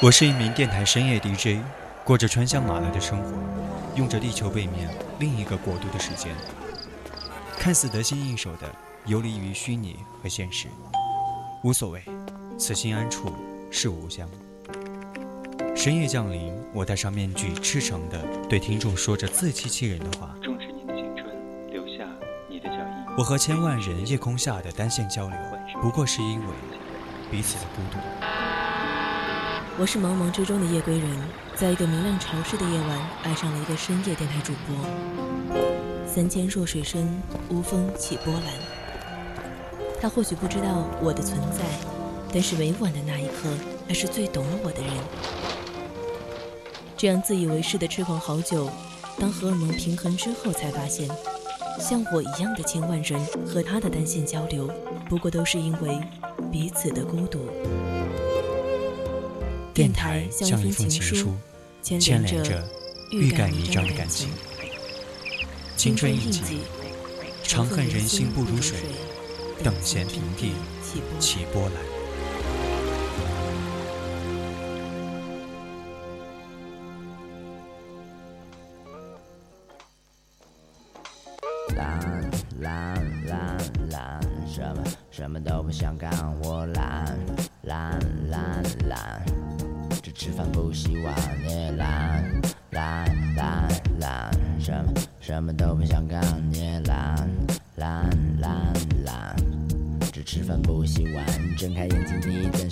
我是一名电台深夜 DJ，过着穿香马来的生活，用着地球背面另一个国度的时间，看似得心应手的游离于虚拟和现实，无所谓，此心安处是吾乡。深夜降临，我戴上面具，赤诚的对听众说着自欺欺人的话。重视你的青春，留下你的脚印。我和千万人夜空下的单线交流，不过是因为彼此的孤独。我是茫茫之中的夜归人，在一个明亮潮湿的夜晚，爱上了一个深夜电台主播。三千弱水深，无风起波澜。他或许不知道我的存在，但是委婉的那一刻，他是最懂我的人。这样自以为是的痴狂好久，当荷尔蒙平衡之后，才发现，像我一样的千万人和他的单线交流，不过都是因为彼此的孤独。电台像一封情书，牵连着欲盖弥彰的感情。青春印记，长恨人心不如水，等闲平地起波澜。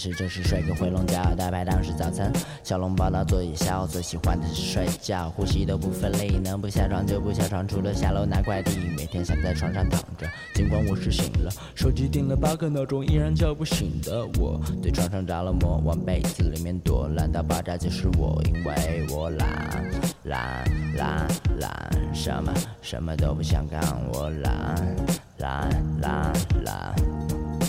睛第一件事就是睡个回笼觉，大排档是早餐，小笼包到做夜宵，最喜欢的是睡觉，呼吸都不费力，能不下床就不下床，除了下楼拿快递，每天想在床上躺着，尽管我是醒了，手机定了八个闹钟，依然叫不醒的我，对床上着了魔，往被子里面躲，懒到爆炸就是我，因为我懒懒懒懒，什么什么都不想干，我懒懒懒懒。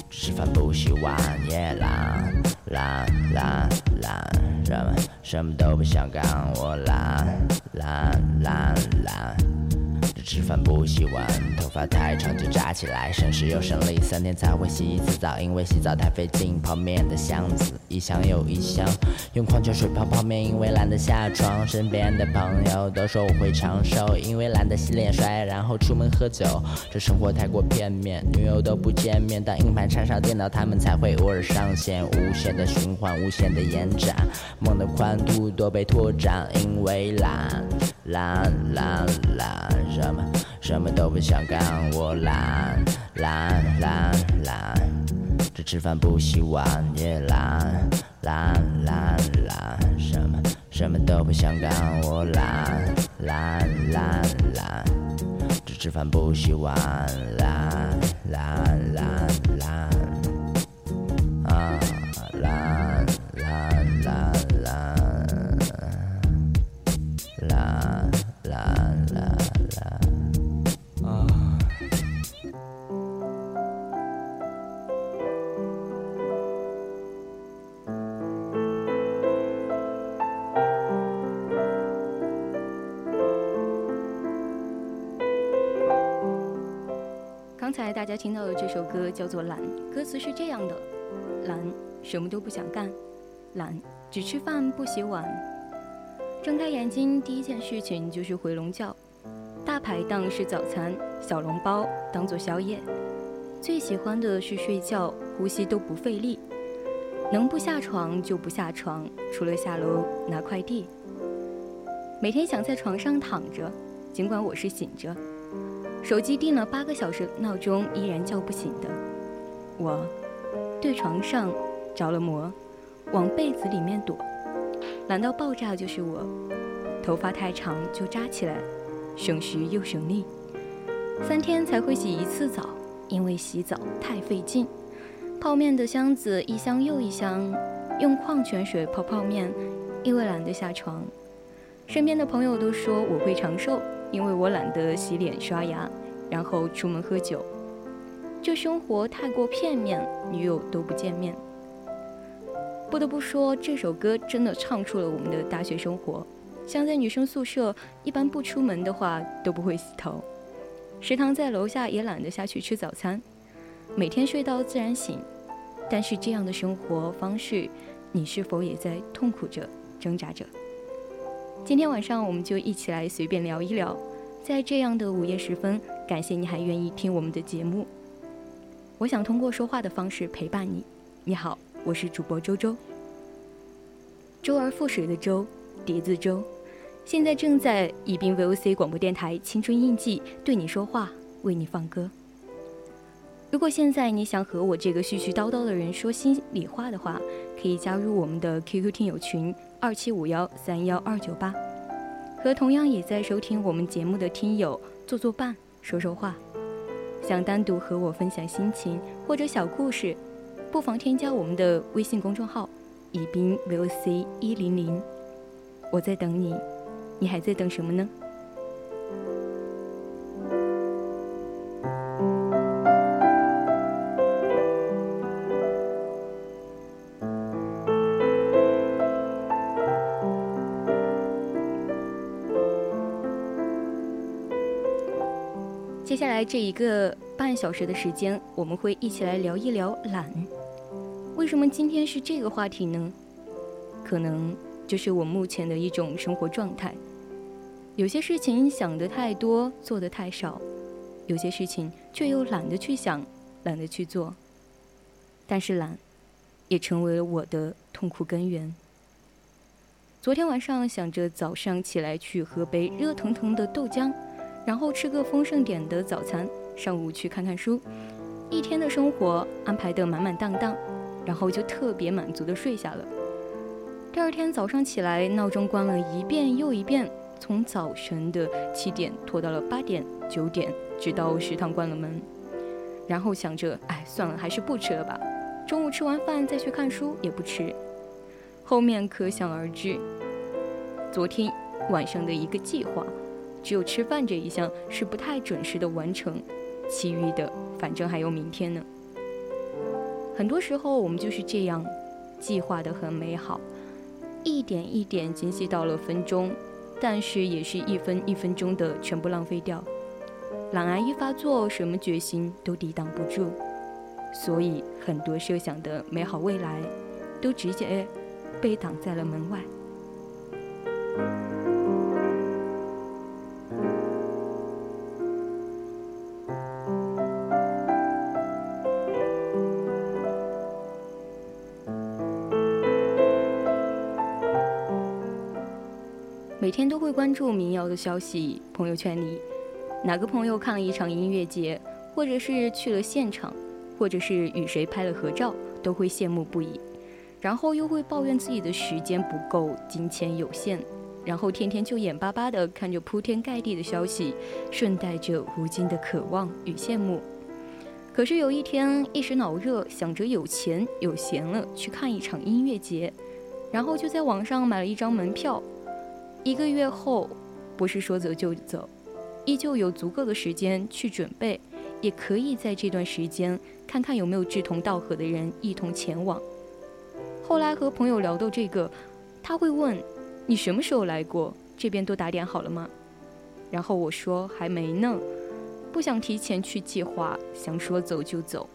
吃饭不洗碗，也懒懒懒懒，什么什么都不想干，我懒懒懒懒。吃饭不洗碗，头发太长就扎起来，省时又省力，三天才会洗一次澡，因为洗澡太费劲。泡面的箱子一箱又一箱，用矿泉水泡泡面，因为懒得下床。身边的朋友都说我会长寿，因为懒得洗脸刷牙，然后出门喝酒。这生活太过片面，女友都不见面，当硬盘插上电脑，他们才会偶尔上线。无限的循环，无限的延展，梦的宽度都被拓展，因为懒懒懒懒，什么什么都不想干，我懒懒懒懒，只吃饭不洗碗，也懒懒懒懒，什么什么都不想干，我懒懒懒懒，只吃饭不洗碗，懒。懒懒懒，啊懒懒。刚才大家听到的这首歌叫做《懒》，歌词是这样的：懒，什么都不想干；懒，只吃饭不洗碗。睁开眼睛第一件事情就是回笼觉，大排档是早餐，小笼包当做宵夜。最喜欢的是睡觉，呼吸都不费力，能不下床就不下床，除了下楼拿快递。每天想在床上躺着，尽管我是醒着。手机定了八个小时闹钟，依然叫不醒的我，对床上着了魔，往被子里面躲，懒到爆炸就是我。头发太长就扎起来，省时又省力。三天才会洗一次澡，因为洗澡太费劲。泡面的箱子一箱又一箱，用矿泉水泡泡面，因为懒得下床。身边的朋友都说我会长寿。因为我懒得洗脸刷牙，然后出门喝酒，这生活太过片面，女友都不见面。不得不说，这首歌真的唱出了我们的大学生活。像在女生宿舍，一般不出门的话都不会洗头，食堂在楼下也懒得下去吃早餐，每天睡到自然醒。但是这样的生活方式，你是否也在痛苦着、挣扎着？今天晚上我们就一起来随便聊一聊。在这样的午夜时分，感谢你还愿意听我们的节目。我想通过说话的方式陪伴你。你好，我是主播周周。周而复始的周，叠字周。现在正在宜宾 VOC 广播电台青春印记对你说话，为你放歌。如果现在你想和我这个絮絮叨叨的人说心里话的话，可以加入我们的 QQ 听友群二七五幺三幺二九八，和同样也在收听我们节目的听友做做伴，说说话。想单独和我分享心情或者小故事，不妨添加我们的微信公众号宜宾 VOC 一零零，我在等你。你还在等什么呢？来这一个半小时的时间，我们会一起来聊一聊懒。为什么今天是这个话题呢？可能就是我目前的一种生活状态。有些事情想的太多，做的太少；有些事情却又懒得去想，懒得去做。但是懒，也成为了我的痛苦根源。昨天晚上想着早上起来去喝杯热腾腾的豆浆，然后吃个丰盛点的早餐，上午去看看书，一天的生活安排得满满当当，然后就特别满足的睡下了。第二天早上起来，闹钟关了一遍又一遍。从早晨的七点拖到了八点、九点，直到食堂关了门，然后想着，哎，算了，还是不吃了吧。中午吃完饭再去看书也不吃。后面可想而知，昨天晚上的一个计划，只有吃饭这一项是不太准时的完成，其余的反正还有明天呢。很多时候我们就是这样，计划的很美好，一点一点精细到了分钟。但是也是一分一分钟的全部浪费掉，懒癌一发作，什么决心都抵挡不住，所以很多设想的美好未来，都直接被挡在了门外。每天都会关注民谣的消息，朋友圈里哪个朋友看了一场音乐节，或者是去了现场，或者是与谁拍了合照，都会羡慕不已，然后又会抱怨自己的时间不够，金钱有限，然后天天就眼巴巴地看着铺天盖地的消息，顺带着无尽的渴望与羡慕。可是有一天一时脑热，想着有钱有闲了去看一场音乐节，然后就在网上买了一张门票。一个月后，不是说走就走，依旧有足够的时间去准备，也可以在这段时间看看有没有志同道合的人一同前往。后来和朋友聊到这个，他会问：“你什么时候来过？这边都打点好了吗？”然后我说：“还没呢，不想提前去计划，想说走就走。”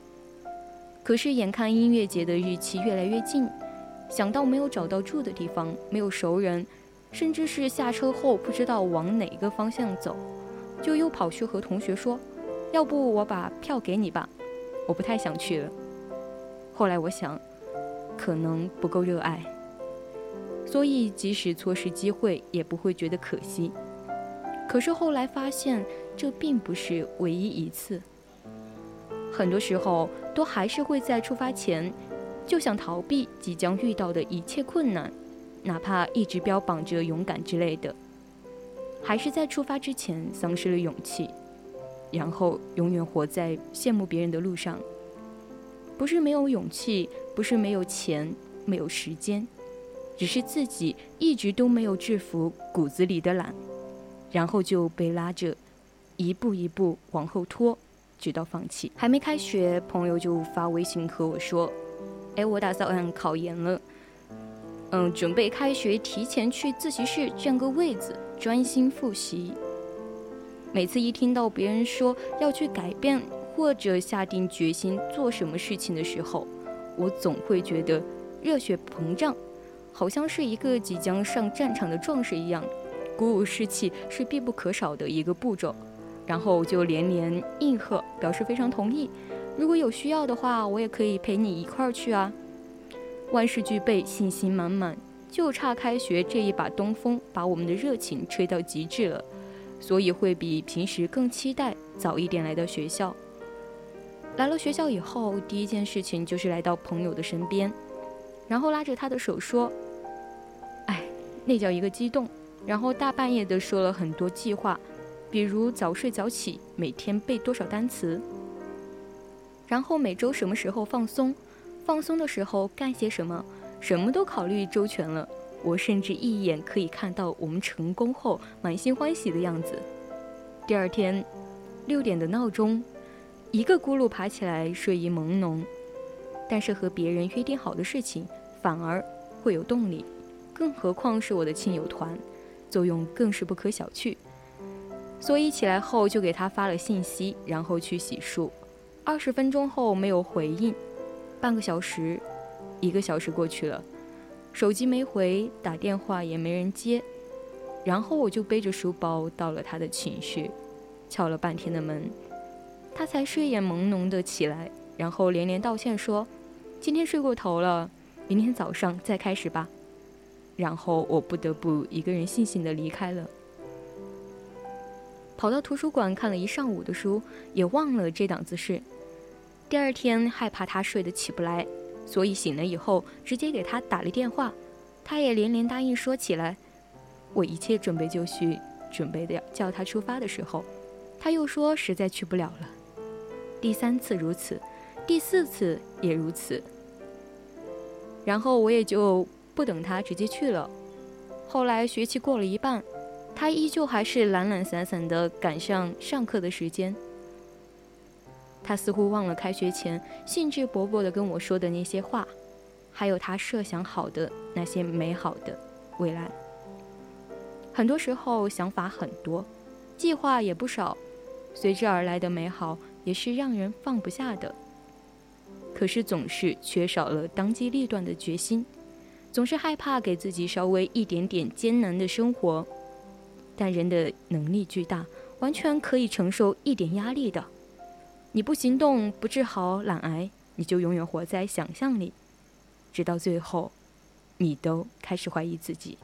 可是眼看音乐节的日期越来越近，想到没有找到住的地方，没有熟人。甚至是下车后不知道往哪个方向走，就又跑去和同学说：“要不我把票给你吧，我不太想去了。”后来我想，可能不够热爱，所以即使错失机会也不会觉得可惜。可是后来发现，这并不是唯一一次，很多时候都还是会在出发前就想逃避即将遇到的一切困难。哪怕一直标榜着勇敢之类的，还是在出发之前丧失了勇气，然后永远活在羡慕别人的路上。不是没有勇气，不是没有钱，没有时间，只是自己一直都没有制服骨子里的懒，然后就被拉着一步一步往后拖，直到放弃。还没开学，朋友就发微信和我说：“哎，我打算考研了。”嗯，准备开学提前去自习室占个位子，专心复习。每次一听到别人说要去改变或者下定决心做什么事情的时候，我总会觉得热血膨胀，好像是一个即将上战场的壮士一样，鼓舞士气是必不可少的一个步骤。然后就连连应和，表示非常同意。如果有需要的话，我也可以陪你一块儿去啊。万事俱备，信心满满，就差开学这一把东风，把我们的热情吹到极致了。所以会比平时更期待早一点来到学校。来了学校以后，第一件事情就是来到朋友的身边，然后拉着他的手说：“哎，那叫一个激动。”然后大半夜的说了很多计划。比如早睡早起，每天背多少单词，然后每周什么时候放松，放松的时候干些什么，什么都考虑周全了。我甚至一眼可以看到我们成功后满心欢喜的样子。第二天，六点的闹钟，一个咕噜爬起来，睡意朦胧。但是和别人约定好的事情，反而会有动力，更何况是我的亲友团，作用更是不可小觑。所以起来后就给他发了信息，然后去洗漱。二十分钟后没有回应，半个小时，一个小时过去了，手机没回，打电话也没人接。然后我就背着书包到了他的寝室，敲了半天的门，他才睡眼朦胧的起来，然后连连道歉说：“今天睡过头了，明天早上再开始吧。”然后我不得不一个人悻悻的离开了。跑到图书馆看了一上午的书，也忘了这档子事。第二天害怕他睡得起不来，所以醒了以后直接给他打了电话，他也连连答应说起来。我一切准备就绪，准备的叫他出发的时候，他又说实在去不了了。第三次如此，第四次也如此。然后我也就不等他直接去了。后来学期过了一半。他依旧还是懒懒散散的赶上上课的时间。他似乎忘了开学前兴致勃勃地跟我说的那些话，还有他设想好的那些美好的未来。很多时候想法很多，计划也不少，随之而来的美好也是让人放不下的。可是总是缺少了当机立断的决心，总是害怕给自己稍微一点点艰难的生活。但人的能力巨大，完全可以承受一点压力的。你不行动，不治好懒癌，你就永远活在想象里，直到最后，你都开始怀疑自己。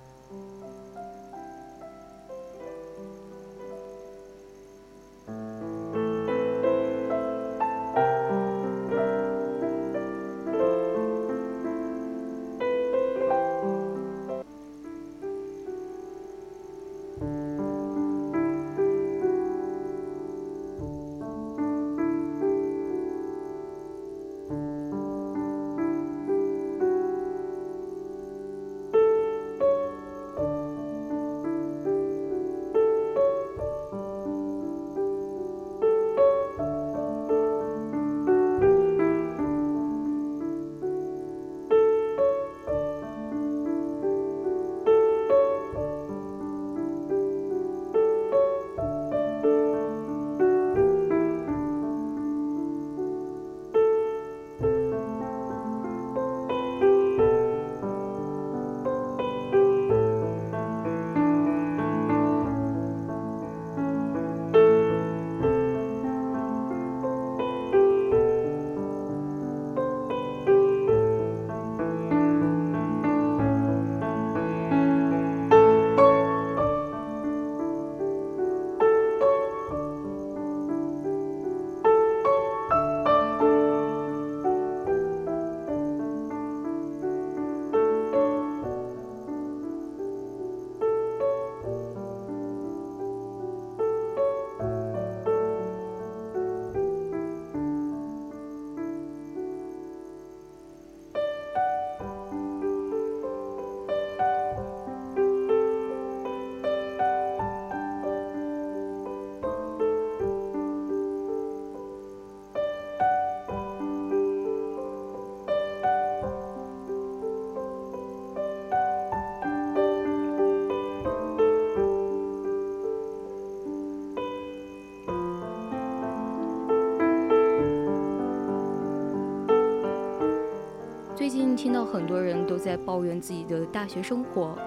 很多人都在抱怨自己的大学生活，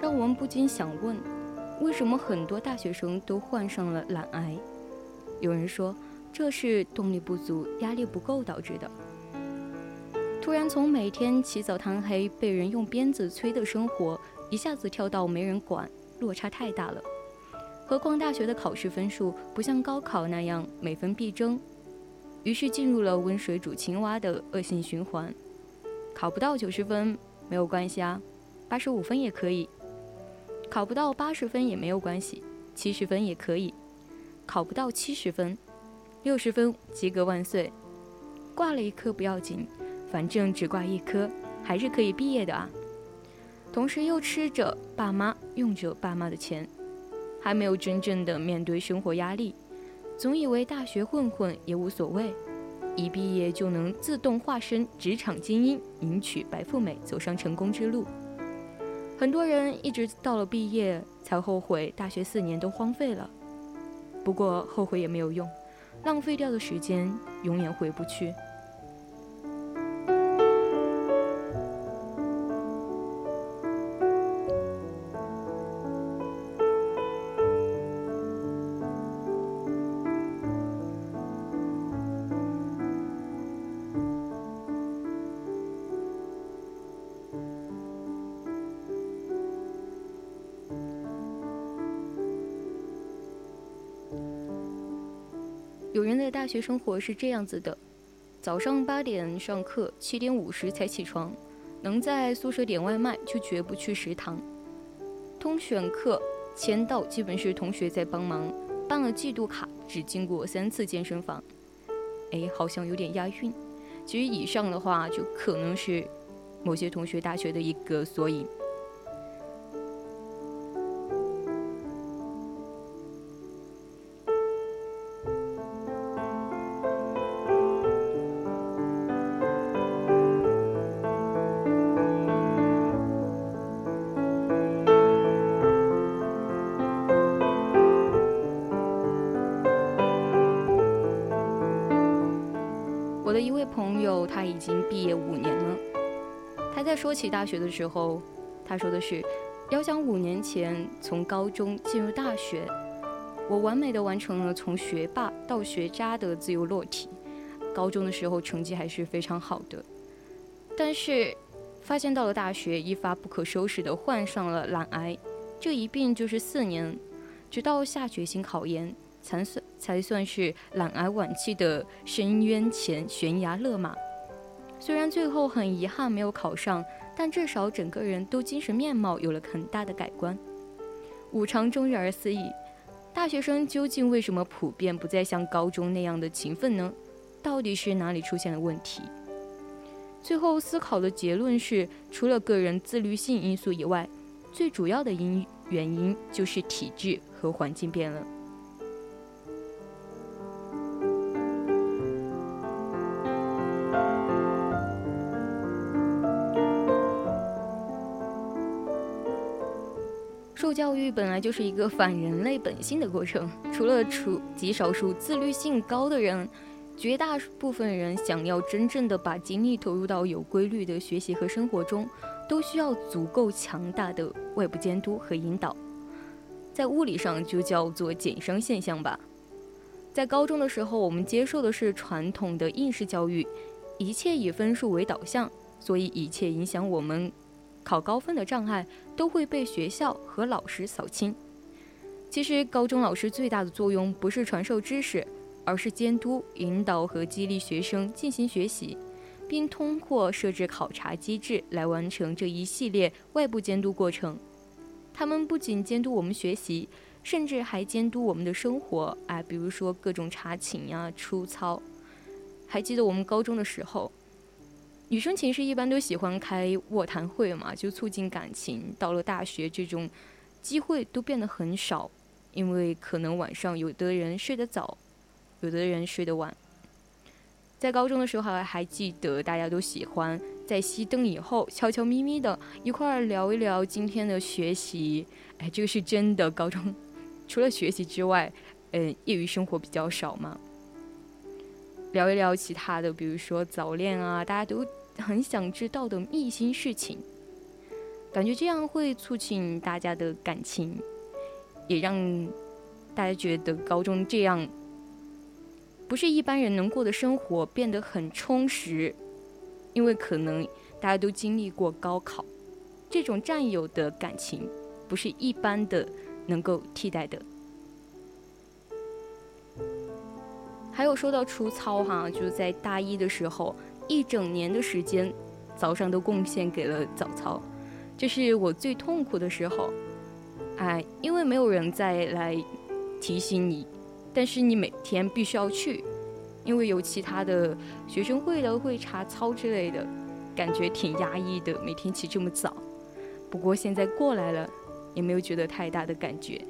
让我们不禁想问：为什么很多大学生都患上了懒癌？有人说，这是动力不足、压力不够导致的。突然从每天起早贪黑、被人用鞭子催的生活，一下子跳到没人管，落差太大了。何况大学的考试分数不像高考那样每分必争，于是进入了温水煮青蛙的恶性循环。考不到九十分没有关系啊，八十五分也可以；考不到八十分也没有关系，七十分也可以；考不到七十分，六十分及格万岁，挂了一科不要紧。反正只挂一科，还是可以毕业的啊。同时又吃着爸妈、用着爸妈的钱，还没有真正的面对生活压力，总以为大学混混也无所谓，一毕业就能自动化身职场精英，迎娶白富美，走上成功之路。很多人一直到了毕业才后悔大学四年都荒废了，不过后悔也没有用，浪费掉的时间永远回不去。大学生活是这样子的：早上八点上课，七点五十才起床，能在宿舍点外卖就绝不去食堂。通选课签到基本是同学在帮忙，办了季度卡只经过三次健身房。哎，好像有点押韵。其实以上的话就可能是某些同学大学的一个缩影。已经毕业五年了。他在说起大学的时候，他说的是：要想五年前从高中进入大学，我完美的完成了从学霸到学渣的自由落体。高中的时候成绩还是非常好的，但是发现到了大学，一发不可收拾的患上了懒癌，这一病就是四年，直到下决心考研。才算才算是懒癌晚期的深渊前悬崖勒马。虽然最后很遗憾没有考上，但至少整个人都精神面貌有了很大的改观。五常终日而思议，大学生究竟为什么普遍不再像高中那样的勤奋呢？到底是哪里出现了问题？最后思考的结论是，除了个人自律性因素以外，最主要的因原因就是体质和环境变了。教育本来就是一个反人类本性的过程，除了除极少数自律性高的人，绝大部分人想要真正的把精力投入到有规律的学习和生活中，都需要足够强大的外部监督和引导。在物理上就叫做减伤现象吧。在高中的时候，我们接受的是传统的应试教育，一切以分数为导向，所以一切影响我们。考高分的障碍都会被学校和老师扫清。其实，高中老师最大的作用不是传授知识，而是监督、引导和激励学生进行学习，并通过设置考察机制来完成这一系列外部监督过程。他们不仅监督我们学习，甚至还监督我们的生活。哎，比如说各种查寝呀、出操。还记得我们高中的时候。女生寝室一般都喜欢开卧谈会嘛，就促进感情。到了大学，这种机会都变得很少，因为可能晚上有的人睡得早，有的人睡得晚。在高中的时候还还记得，大家都喜欢在熄灯以后悄悄咪咪的一块儿聊一聊今天的学习。哎，这个是真的。高中除了学习之外，嗯，业余生活比较少嘛。聊一聊其他的，比如说早恋啊，大家都很想知道的秘辛事情，感觉这样会促进大家的感情，也让大家觉得高中这样不是一般人能过的生活变得很充实，因为可能大家都经历过高考，这种战友的感情不是一般的能够替代的。还有说到出操哈，就是在大一的时候，一整年的时间，早上都贡献给了早操，这是我最痛苦的时候。哎，因为没有人再来提醒你，但是你每天必须要去，因为有其他的学生会的会查操之类的，感觉挺压抑的，每天起这么早。不过现在过来了，也没有觉得太大的感觉。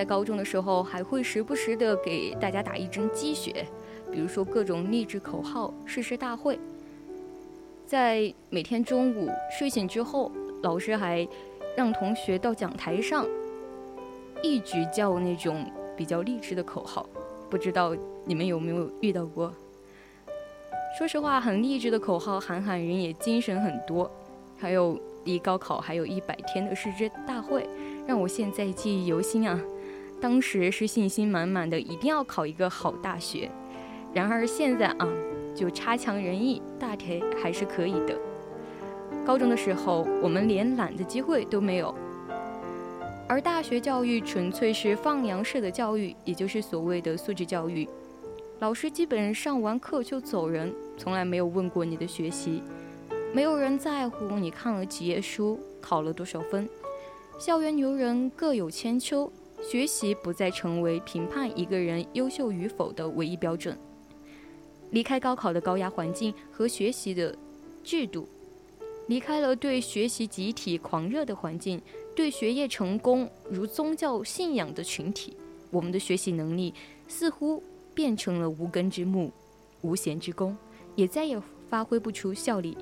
在高中的时候，还会时不时的给大家打一针鸡血，比如说各种励志口号、誓师大会。在每天中午睡醒之后，老师还让同学到讲台上一直叫那种比较励志的口号，不知道你们有没有遇到过？说实话，很励志的口号喊喊人也精神很多。还有离高考还有一百天的誓师大会，让我现在记忆犹新啊！当时是信心满满的，一定要考一个好大学。然而现在啊，就差强人意，大体还是可以的。高中的时候，我们连懒的机会都没有，而大学教育纯粹是放羊式的教育，也就是所谓的素质教育。老师基本上完课就走人，从来没有问过你的学习，没有人在乎你看了几页书，考了多少分。校园牛人各有千秋。学习不再成为评判一个人优秀与否的唯一标准。离开高考的高压环境和学习的制度，离开了对学习集体狂热的环境，对学业成功如宗教信仰的群体，我们的学习能力似乎变成了无根之木、无弦之弓，也再也发挥不出效力。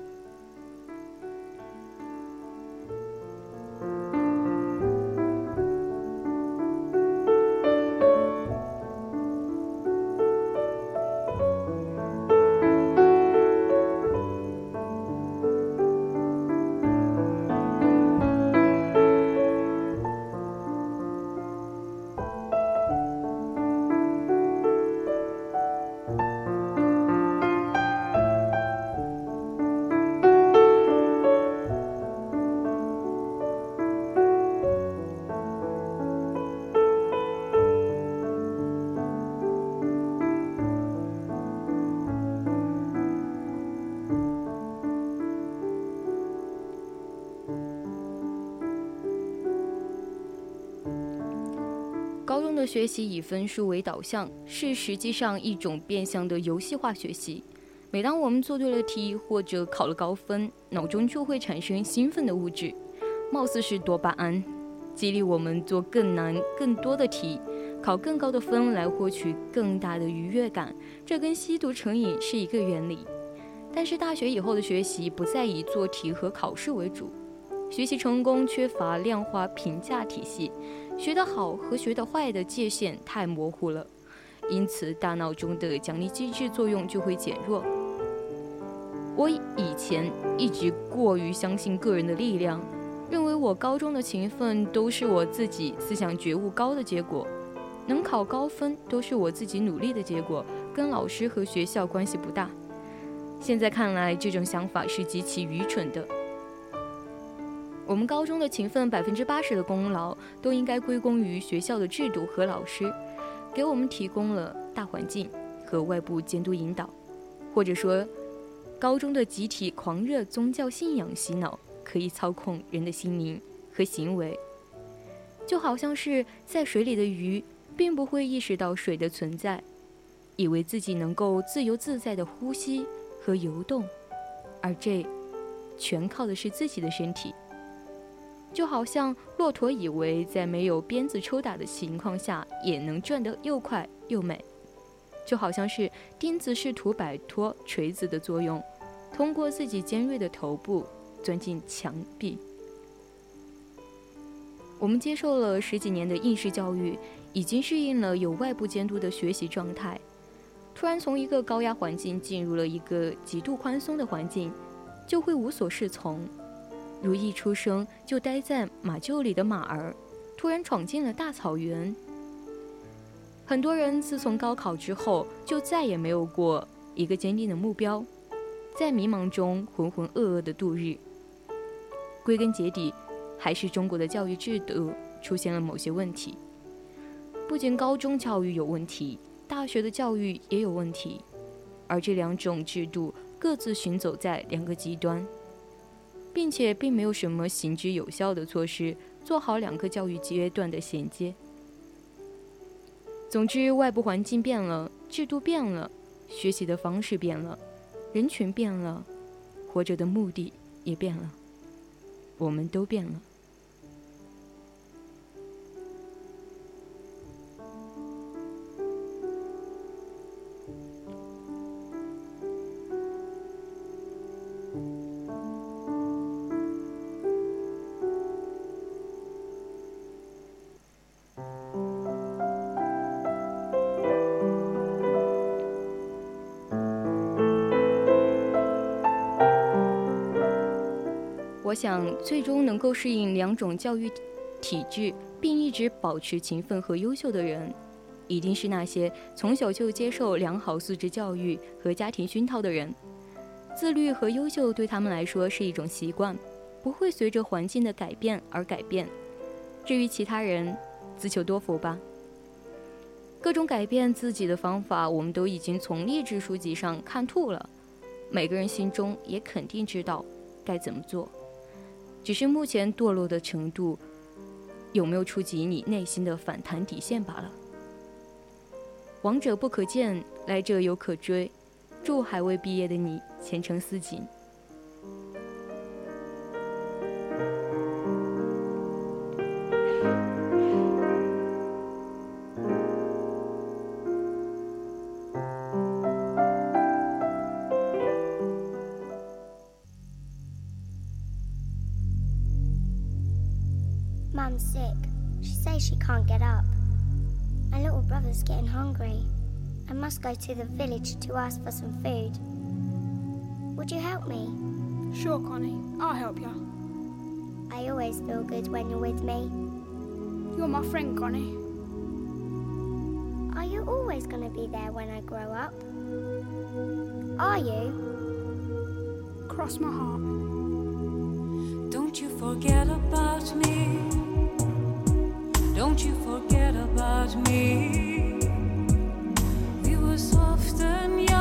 的学习以分数为导向，是实际上一种变相的游戏化学习。每当我们做对了题或者考了高分，脑中就会产生兴奋的物质，貌似是多巴胺，激励我们做更难、更多的题，考更高的分来获取更大的愉悦感。这跟吸毒成瘾是一个原理。但是大学以后的学习不再以做题和考试为主，学习成功缺乏量化评价体系。学得好和学得坏的界限太模糊了，因此大脑中的奖励机制作用就会减弱。我以前一直过于相信个人的力量，认为我高中的勤奋都是我自己思想觉悟高的结果，能考高分都是我自己努力的结果，跟老师和学校关系不大。现在看来，这种想法是极其愚蠢的。我们高中的勤奋，百分之八十的功劳都应该归功于学校的制度和老师，给我们提供了大环境和外部监督引导，或者说，高中的集体狂热宗教信仰洗脑可以操控人的心灵和行为，就好像是在水里的鱼，并不会意识到水的存在，以为自己能够自由自在的呼吸和游动，而这，全靠的是自己的身体。就好像骆驼以为在没有鞭子抽打的情况下也能转得又快又美，就好像是钉子试图摆脱锤子的作用，通过自己尖锐的头部钻进墙壁。我们接受了十几年的应试教育，已经适应了有外部监督的学习状态。突然从一个高压环境进入了一个极度宽松的环境，就会无所适从，如一出生就待在马厩里的马儿，突然闯进了大草原。很多人自从高考之后，就再也没有过一个坚定的目标，在迷茫中浑浑噩噩的度日。归根结底，还是中国的教育制度出现了某些问题。不仅高中教育有问题。大学的教育也有问题，而这两种制度各自行走在两个极端，并且并没有什么行之有效的措施做好两个教育阶段的衔接。总之，外部环境变了，制度变了，学习的方式变了，人群变了，活着的目的也变了，我们都变了。我想，最终能够适应两种教育体制，并一直保持勤奋和优秀的人，一定是那些从小就接受良好素质教育和家庭熏陶的人。自律和优秀对他们来说是一种习惯，不会随着环境的改变而改变。至于其他人，自求多福吧。各种改变自己的方法，我们都已经从励志书籍上看透了，每个人心中也肯定知道该怎么做。只是目前堕落的程度，有没有触及你内心的反弹底线罢了。往者不可见，来者犹可追。祝还未毕业的你前程似锦。Must go to the village to ask for some food. Would you help me? Sure, Connie. I'll help you. I always feel good when you're with me. You're my friend, Connie. Are you always going to be there when I grow up? Are you? Cross my heart. Don't you forget about me. Don't you forget about me often young.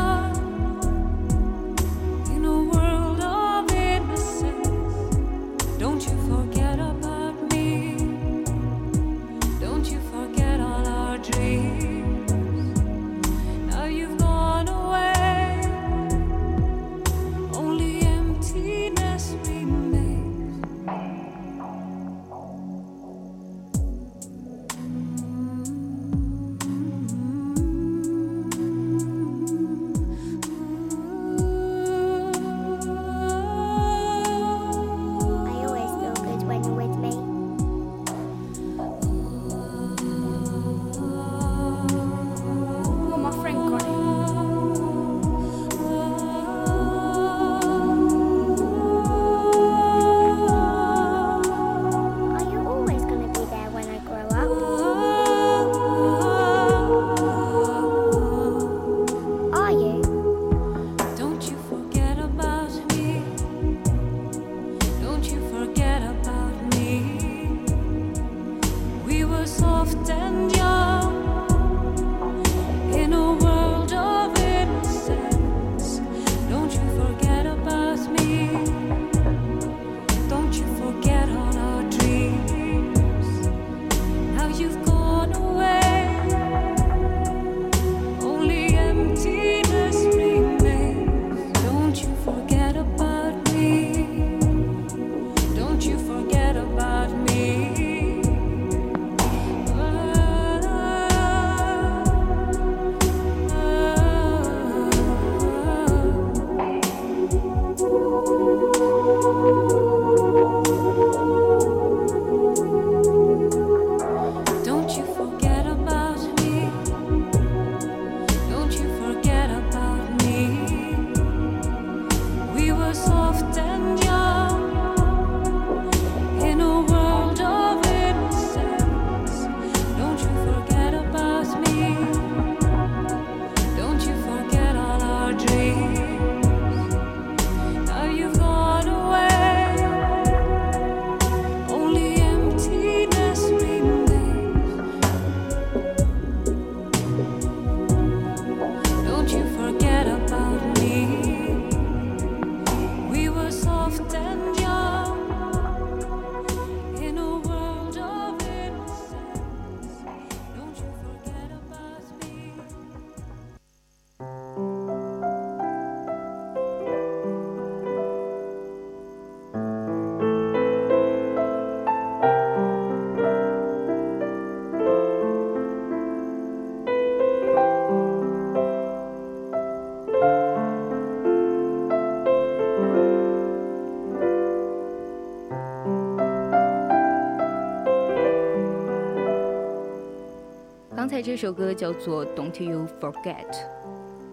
刚才这首歌叫做《Don't You Forget》，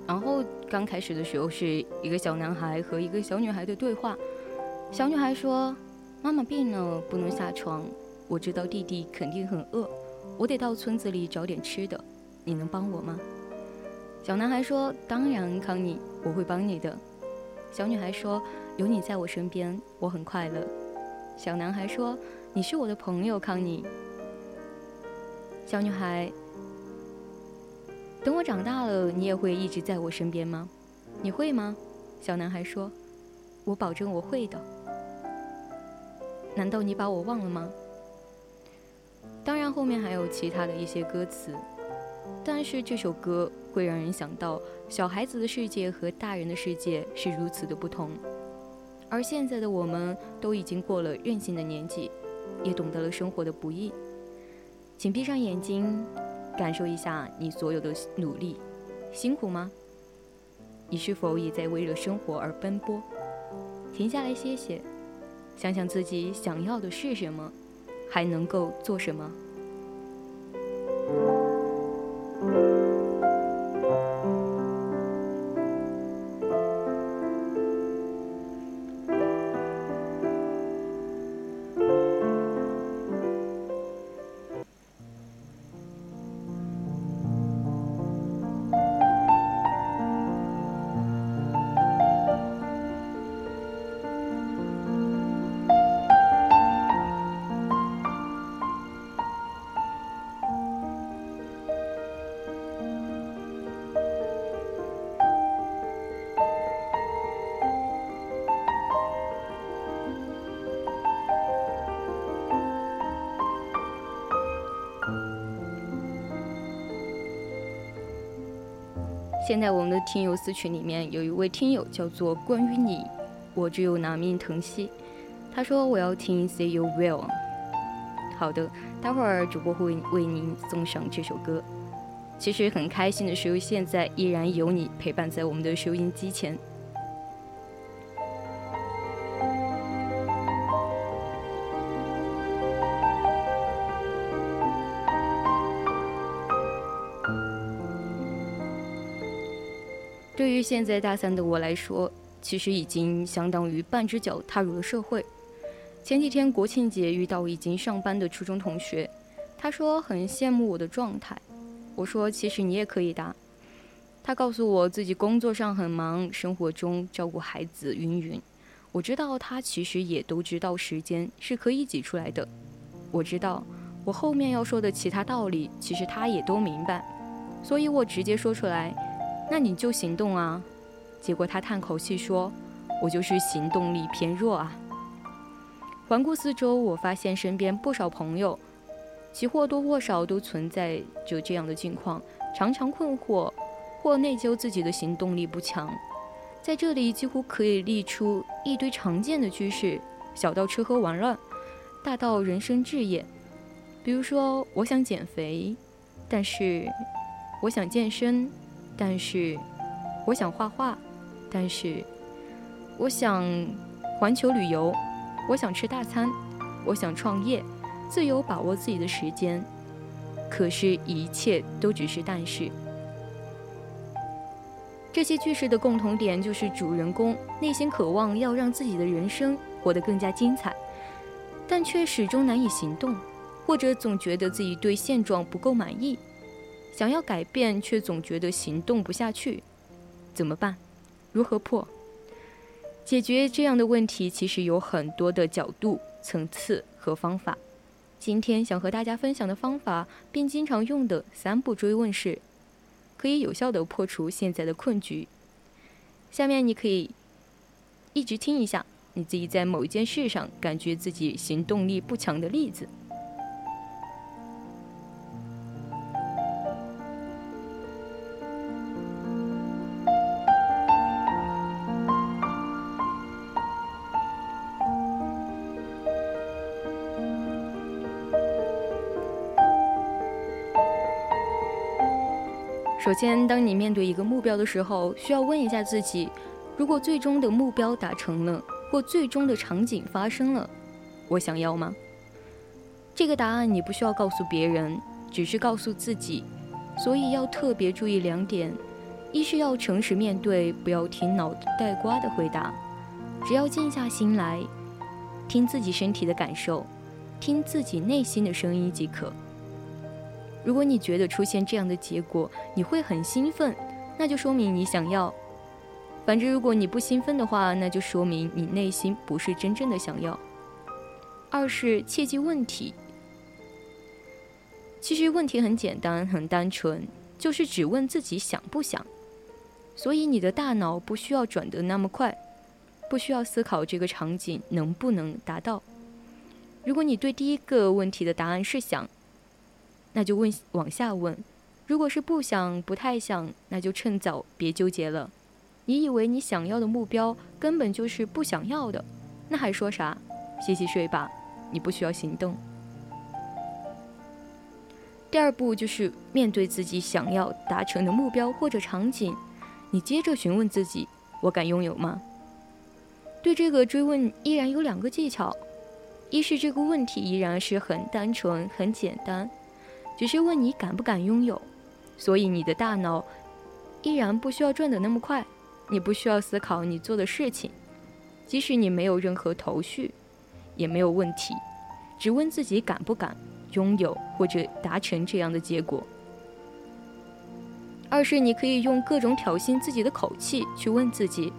然后刚开始的时候是一个小男孩和一个小女孩的对话。小女孩说：“妈妈病了，不能下床。我知道弟弟肯定很饿，我得到村子里找点吃的。你能帮我吗？”小男孩说：“当然，康妮，我会帮你的。”小女孩说：“有你在我身边，我很快乐。”小男孩说：“你是我的朋友，康妮。”小女孩：“等我长大了，你也会一直在我身边吗？你会吗？”小男孩说：“我保证我会的。”难道你把我忘了吗？当然，后面还有其他的一些歌词，但是这首歌会让人想到小孩子的世界和大人的世界是如此的不同。而现在的我们都已经过了任性的年纪，也懂得了生活的不易。请闭上眼睛，感受一下你所有的努力，辛苦吗？你是否也在为了生活而奔波？停下来歇歇。想想自己想要的是什么，还能够做什么。现在我们的听友私群里面有一位听友叫做关于你，我只有拿命疼惜。他说我要听 Say You Will。好的，待会儿主播会为您送上这首歌。其实很开心的是，现在依然有你陪伴在我们的收音机前。现在大三的我来说，其实已经相当于半只脚踏入了社会。前几天国庆节遇到已经上班的初中同学，他说很羡慕我的状态。我说其实你也可以的。他告诉我自己工作上很忙，生活中照顾孩子云云。我知道他其实也都知道时间是可以挤出来的。我知道我后面要说的其他道理，其实他也都明白，所以我直接说出来。那你就行动啊！结果他叹口气说：“我就是行动力偏弱啊。”环顾四周，我发现身边不少朋友，其或多或少都存在着这样的境况，常常困惑或内疚自己的行动力不强。在这里，几乎可以列出一堆常见的趋势，小到吃喝玩乐，大到人生置业。比如说，我想减肥，但是我想健身。但是，我想画画；但是，我想环球旅游；我想吃大餐；我想创业，自由把握自己的时间。可是，一切都只是但是。这些句式的共同点就是，主人公内心渴望要让自己的人生活得更加精彩，但却始终难以行动，或者总觉得自己对现状不够满意。想要改变，却总觉得行动不下去，怎么办？如何破？解决这样的问题，其实有很多的角度、层次和方法。今天想和大家分享的方法，并经常用的三步追问是，可以有效的破除现在的困局。下面你可以一直听一下，你自己在某一件事上感觉自己行动力不强的例子。首先，当你面对一个目标的时候，需要问一下自己：如果最终的目标达成了，或最终的场景发生了，我想要吗？这个答案你不需要告诉别人，只是告诉自己，所以要特别注意两点：一是要诚实面对，不要听脑袋瓜的回答，只要静下心来，听自己身体的感受，听自己内心的声音即可。如果你觉得出现这样的结果，你会很兴奋，那就说明你想要；反之，如果你不兴奋的话，那就说明你内心不是真正的想要。二是切记问题。其实问题很简单，很单纯，就是只问自己想不想。所以你的大脑不需要转得那么快，不需要思考这个场景能不能达到。如果你对第一个问题的答案是想，那就问往下问。如果是不想、不太想，那就趁早别纠结了。你以为你想要的目标根本就是不想要的，那还说啥？洗洗睡吧，你不需要行动。第二步就是面对自己想要达成的目标或者场景，你接着询问自己：我敢拥有吗？对这个追问依然有两个技巧，一是这个问题依然是很单纯、很简单，只是问你敢不敢拥有，所以你的大脑依然不需要转得那么快，你不需要思考你做的事情，即使你没有任何头绪，也没有问题，只问自己敢不敢。拥有或者达成这样的结果。二是你可以用各种挑衅自己的口气去问自己，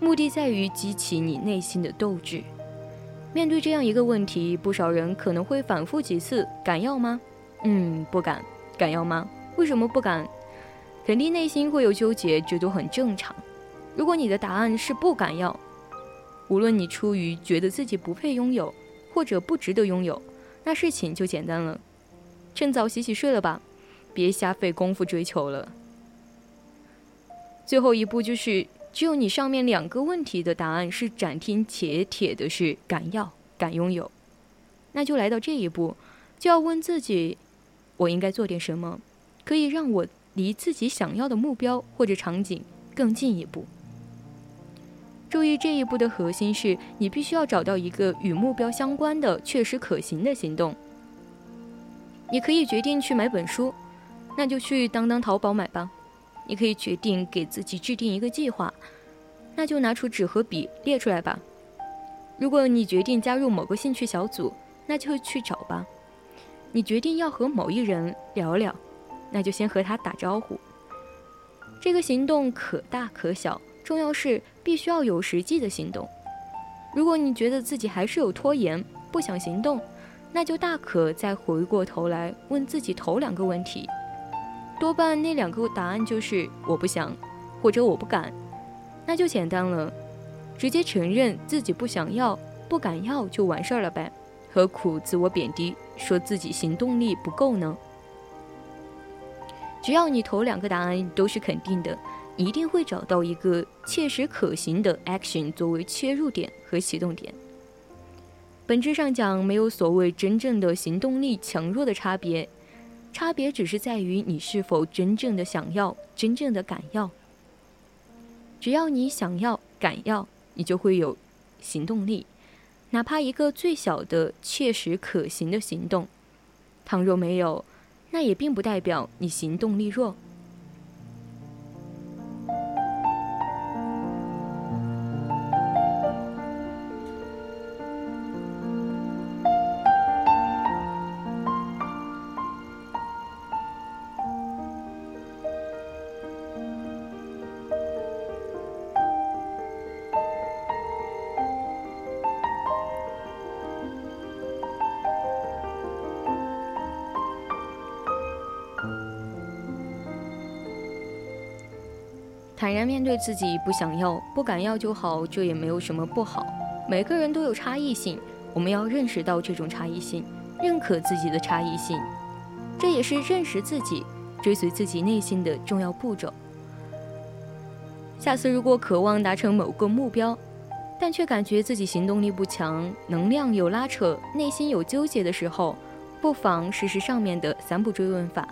目的在于激起你内心的斗志。面对这样一个问题，不少人可能会反复几次：敢要吗？嗯，不敢。敢要吗？为什么不敢？肯定内心会有纠结，这都很正常。如果你的答案是不敢要，无论你出于觉得自己不配拥有，或者不值得拥有。那事情就简单了，趁早洗洗睡了吧，别瞎费功夫追求了。最后一步就是，只有你上面两个问题的答案是斩钉截铁的，是敢要、敢拥有，那就来到这一步，就要问自己：我应该做点什么，可以让我离自己想要的目标或者场景更进一步。注意这一步的核心是你必须要找到一个与目标相关的、确实可行的行动。你可以决定去买本书，那就去当当淘宝买吧；你可以决定给自己制定一个计划，那就拿出纸和笔列出来吧。如果你决定加入某个兴趣小组，那就去找吧；你决定要和某一人聊聊，那就先和他打招呼。这个行动可大可小。重要是必须要有实际的行动。如果你觉得自己还是有拖延，不想行动，那就大可再回过头来问自己头两个问题。多半那两个答案就是我不想，或者我不敢。那就简单了，直接承认自己不想要、不敢要就完事儿了呗，何苦自我贬低，说自己行动力不够呢？只要你头两个答案都是肯定的。一定会找到一个切实可行的 action 作为切入点和启动点。本质上讲，没有所谓真正的行动力强弱的差别，差别只是在于你是否真正的想要，真正的敢要。只要你想要、敢要，你就会有行动力，哪怕一个最小的、切实可行的行动。倘若没有，那也并不代表你行动力弱。坦然面对自己不想要、不敢要就好，这也没有什么不好。每个人都有差异性，我们要认识到这种差异性，认可自己的差异性，这也是认识自己、追随自己内心的重要步骤。下次如果渴望达成某个目标，但却感觉自己行动力不强、能量有拉扯、内心有纠结的时候，不妨试试上面的三步追问法。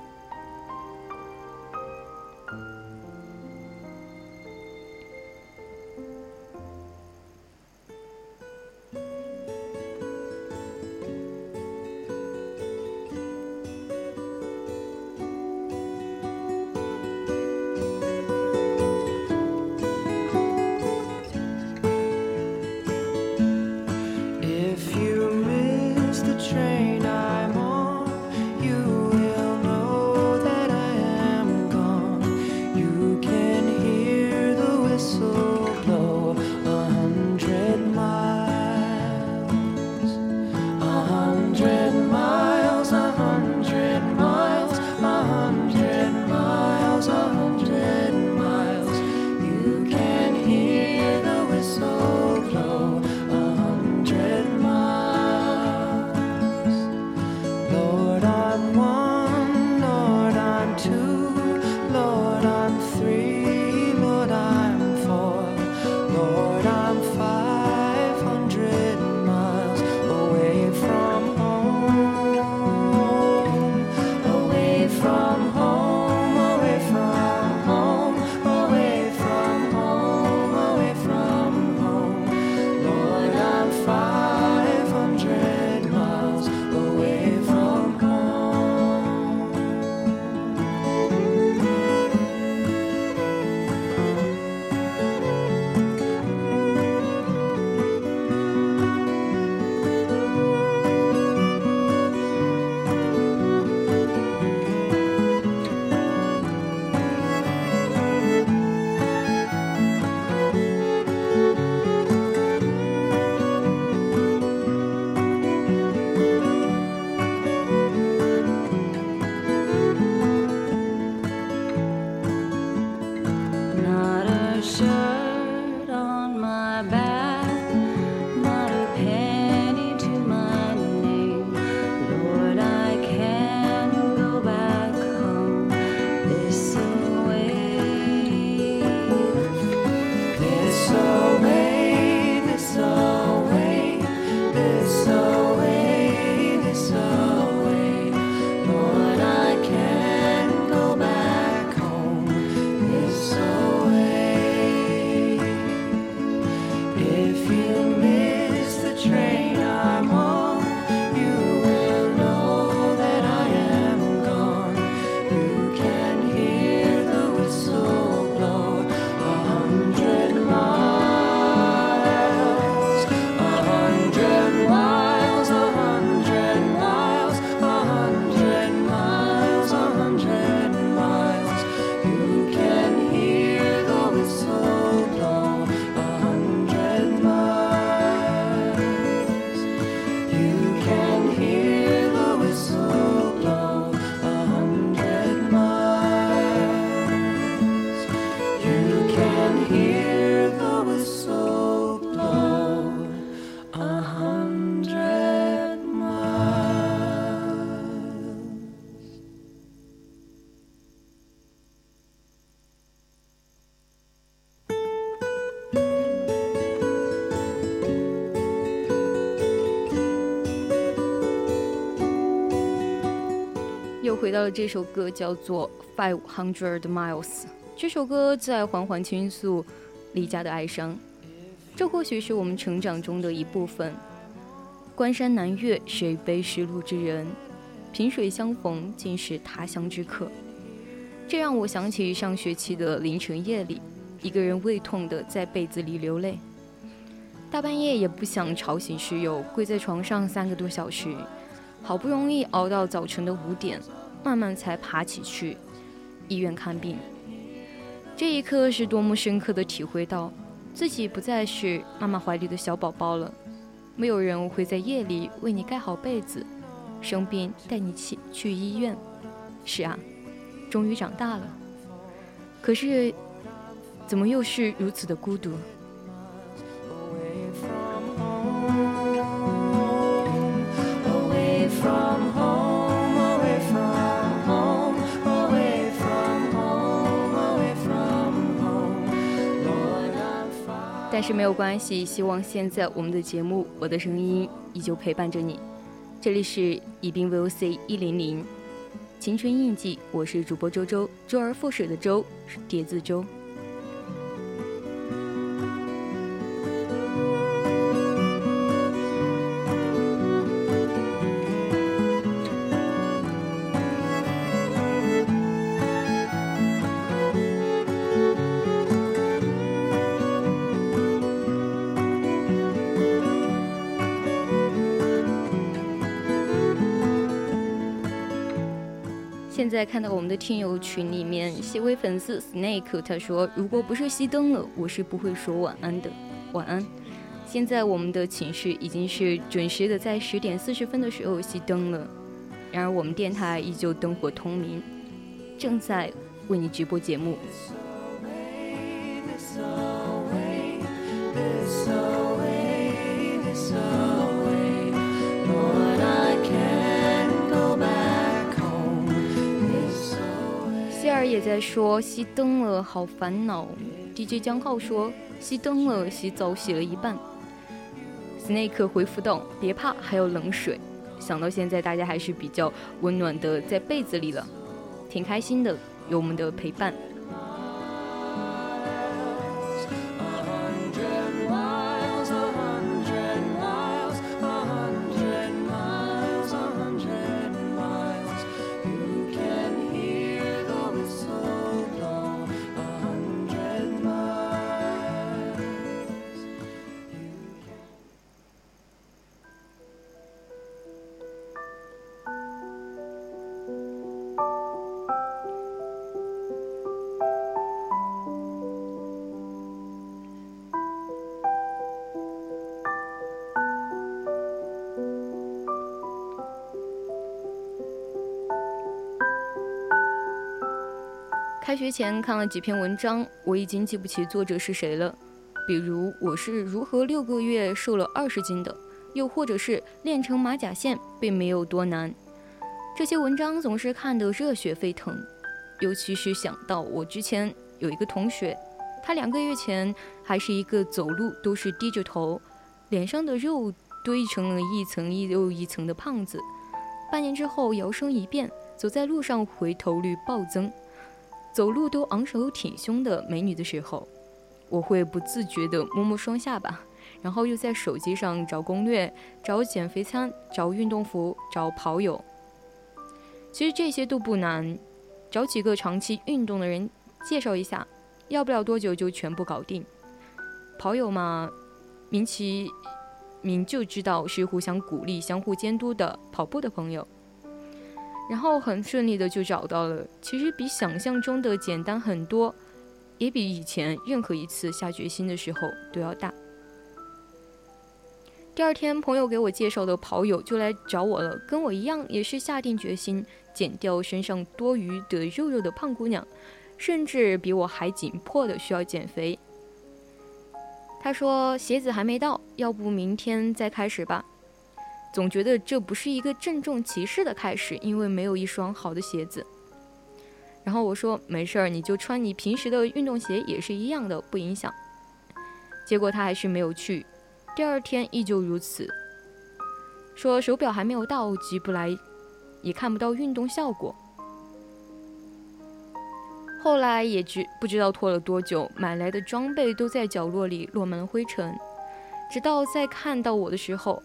回到了这首歌，叫做《Five Hundred Miles》。这首歌在缓缓倾诉离家的哀伤，这或许是我们成长中的一部分。关山难越，谁悲失路之人？萍水相逢，竟是他乡之客。这让我想起上学期的凌晨夜里，一个人胃痛的在被子里流泪，大半夜也不想吵醒室友，跪在床上三个多小时。好不容易熬到早晨的五点，慢慢才爬起去医院看病。这一刻是多么深刻的体会到，自己不再是妈妈怀里的小宝宝了，没有人会在夜里为你盖好被子，生病带你去去医院。是啊，终于长大了，可是，怎么又是如此的孤独？但是没有关系，希望现在我们的节目《我的声音》依旧陪伴着你。这里是宜宾 VOC 一零零青春印记，我是主播周周，周而复始的周，是叠字周。在看到我们的听友群里面，细微粉丝 Snake 他说：“如果不是熄灯了，我是不会说晚安的。晚安。”现在我们的寝室已经是准时的在十点四十分的时候熄灯了，然而我们电台依旧灯火通明，正在为你直播节目。尔也在说熄灯了，好烦恼。DJ 江浩说熄灯了，洗澡洗了一半。Snake 回复道：“别怕，还有冷水。”想到现在大家还是比较温暖的，在被子里了，挺开心的，有我们的陪伴。开学前看了几篇文章，我已经记不起作者是谁了。比如我是如何六个月瘦了二十斤的，又或者是练成马甲线并没有多难。这些文章总是看得热血沸腾，尤其是想到我之前有一个同学，他两个月前还是一个走路都是低着头，脸上的肉堆成了一层又一层的胖子，半年之后摇身一变，走在路上回头率暴增。走路都昂首挺胸的美女的时候，我会不自觉地摸摸双下巴，然后又在手机上找攻略、找减肥餐、找运动服、找跑友。其实这些都不难，找几个长期运动的人介绍一下，要不了多久就全部搞定。跑友嘛，名其名就知道是互相鼓励、相互监督的跑步的朋友。然后很顺利的就找到了，其实比想象中的简单很多，也比以前任何一次下决心的时候都要大。第二天，朋友给我介绍的跑友就来找我了，跟我一样也是下定决心减掉身上多余的肉肉的胖姑娘，甚至比我还紧迫的需要减肥。他说鞋子还没到，要不明天再开始吧。总觉得这不是一个郑重其事的开始，因为没有一双好的鞋子。然后我说没事儿，你就穿你平时的运动鞋也是一样的，不影响。结果他还是没有去，第二天依旧如此，说手表还没有到，急不来，也看不到运动效果。后来也知不知道拖了多久，买来的装备都在角落里落满了灰尘，直到再看到我的时候，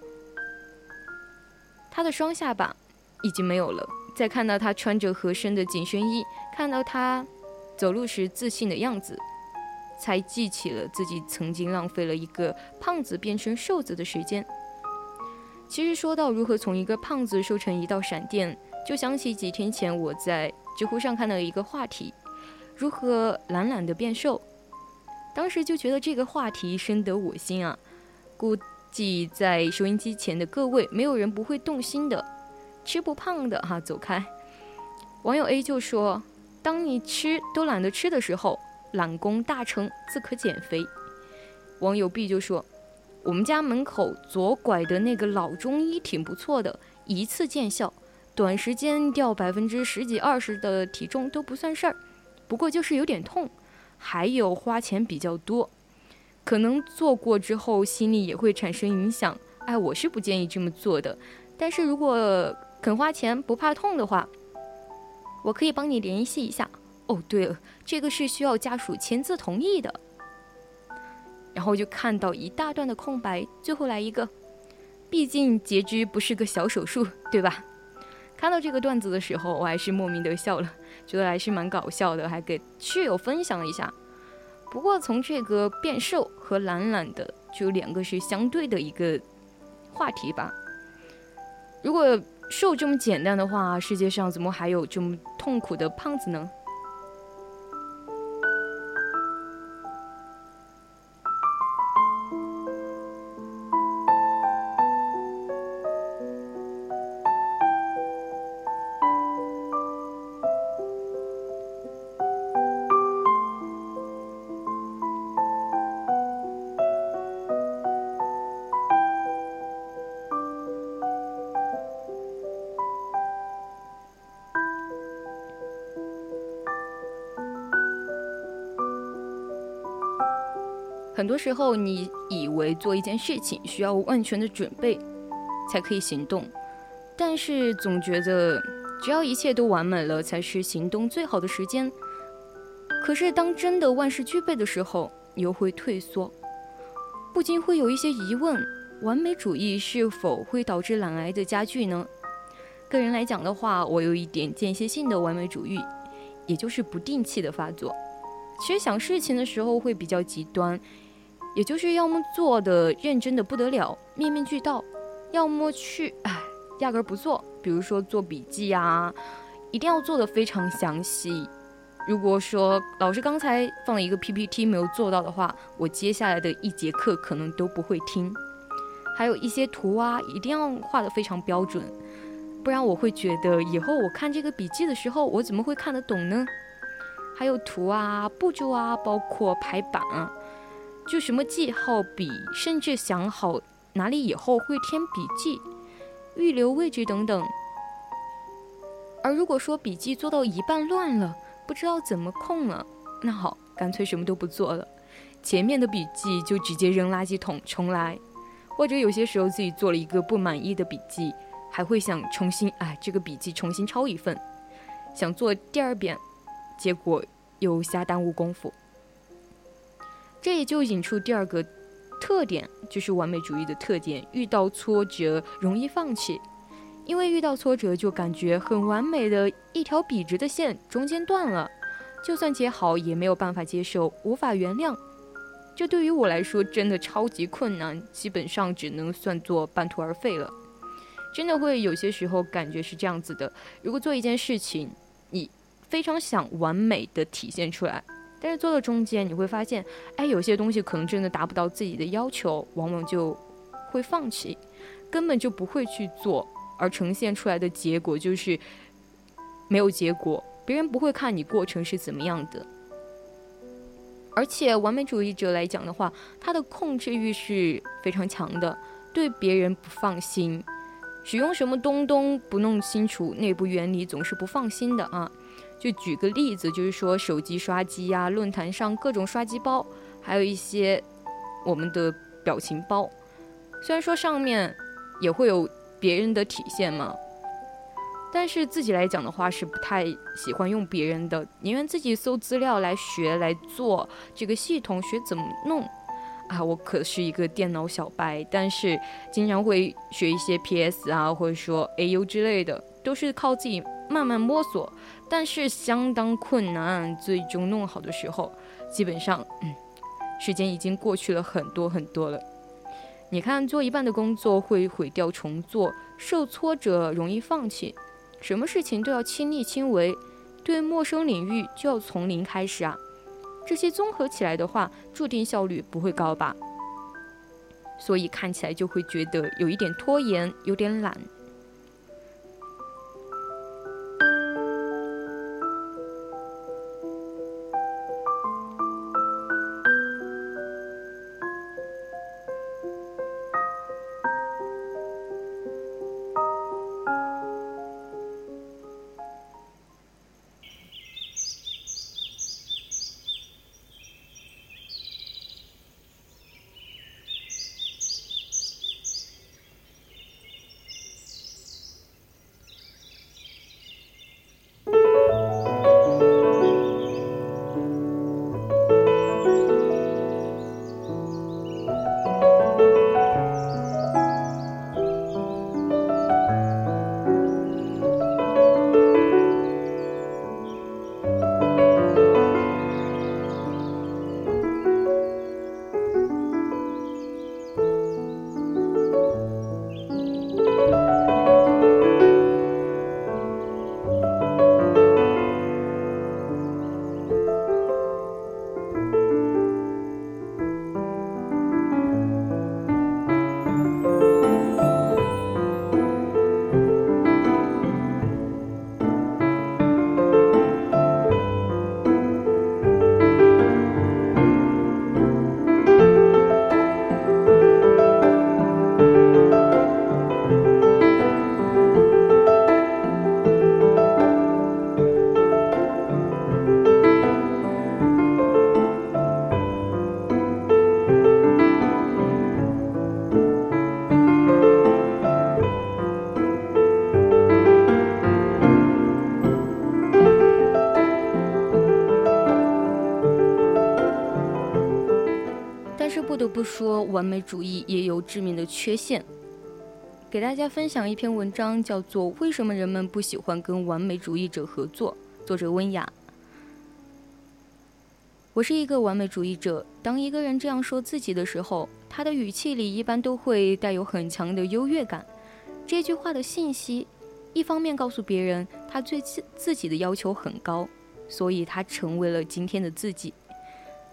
他的双下巴已经没有了。再看到他穿着合身的紧身衣，看到他走路时自信的样子，才记起了自己曾经浪费了一个胖子变成瘦子的时间。其实说到如何从一个胖子瘦成一道闪电，就想起几天前我在知乎上看到一个话题：如何懒懒的变瘦。当时就觉得这个话题深得我心啊，估计在收音机前的各位没有人不会动心的。吃不胖的哈，走开。网友 A 就说：“当你吃都懒得吃的时候，懒功大成，自可减肥。”网友 B 就说：“我们家门口左拐的那个老中医挺不错的，一次见效，短时间掉百分之十几二十的体重都不算事儿，不过就是有点痛，还有花钱比较多，可能做过之后心里也会产生影响。哎，我是不建议这么做的，但是如果……”肯花钱不怕痛的话，我可以帮你联系一下。哦，对了，这个是需要家属签字同意的。然后就看到一大段的空白，最后来一个，毕竟截肢不是个小手术，对吧？看到这个段子的时候，我还是莫名的笑了，觉得还是蛮搞笑的，还给室友分享了一下。不过从这个变瘦和懒懒的，就两个是相对的一个话题吧。如果瘦这么简单的话，世界上怎么还有这么痛苦的胖子呢？多时候，你以为做一件事情需要万全的准备才可以行动，但是总觉得只要一切都完美了，才是行动最好的时间。可是当真的万事俱备的时候，你又会退缩，不禁会有一些疑问：完美主义是否会导致懒癌的加剧呢？个人来讲的话，我有一点间歇性的完美主义，也就是不定期的发作。其实想事情的时候会比较极端。也就是要么做的认真的不得了，面面俱到，要么去唉，压根儿不做。比如说做笔记啊，一定要做的非常详细。如果说老师刚才放了一个 PPT 没有做到的话，我接下来的一节课可能都不会听。还有一些图啊，一定要画的非常标准，不然我会觉得以后我看这个笔记的时候，我怎么会看得懂呢？还有图啊、步骤啊，包括排版啊。就什么记号笔，甚至想好哪里以后会添笔记、预留位置等等。而如果说笔记做到一半乱了，不知道怎么空了，那好，干脆什么都不做了，前面的笔记就直接扔垃圾桶重来。或者有些时候自己做了一个不满意的笔记，还会想重新哎这个笔记重新抄一份，想做第二遍，结果又瞎耽误功夫。这也就引出第二个特点，就是完美主义的特点：遇到挫折容易放弃，因为遇到挫折就感觉很完美的一条笔直的线中间断了，就算接好也没有办法接受，无法原谅。这对于我来说真的超级困难，基本上只能算作半途而废了。真的会有些时候感觉是这样子的：如果做一件事情，你非常想完美的体现出来。但是做到中间，你会发现，哎，有些东西可能真的达不到自己的要求，往往就会放弃，根本就不会去做，而呈现出来的结果就是没有结果，别人不会看你过程是怎么样的。而且完美主义者来讲的话，他的控制欲是非常强的，对别人不放心，使用什么东东不弄清楚内部原理，总是不放心的啊。就举个例子，就是说手机刷机呀、论坛上各种刷机包，还有一些我们的表情包，虽然说上面也会有别人的体现嘛，但是自己来讲的话是不太喜欢用别人的，宁愿自己搜资料来学来做这个系统，学怎么弄。啊，我可是一个电脑小白，但是经常会学一些 PS 啊，或者说 AU 之类的，都是靠自己慢慢摸索，但是相当困难。最终弄好的时候，基本上，嗯，时间已经过去了很多很多了。你看，做一半的工作会毁掉重做，受挫折容易放弃，什么事情都要亲力亲为，对陌生领域就要从零开始啊。这些综合起来的话，注定效率不会高吧？所以看起来就会觉得有一点拖延，有点懒。不得不说，完美主义也有致命的缺陷。给大家分享一篇文章，叫做《为什么人们不喜欢跟完美主义者合作》，作者温雅。我是一个完美主义者。当一个人这样说自己的时候，他的语气里一般都会带有很强的优越感。这句话的信息，一方面告诉别人他对自自己的要求很高，所以他成为了今天的自己；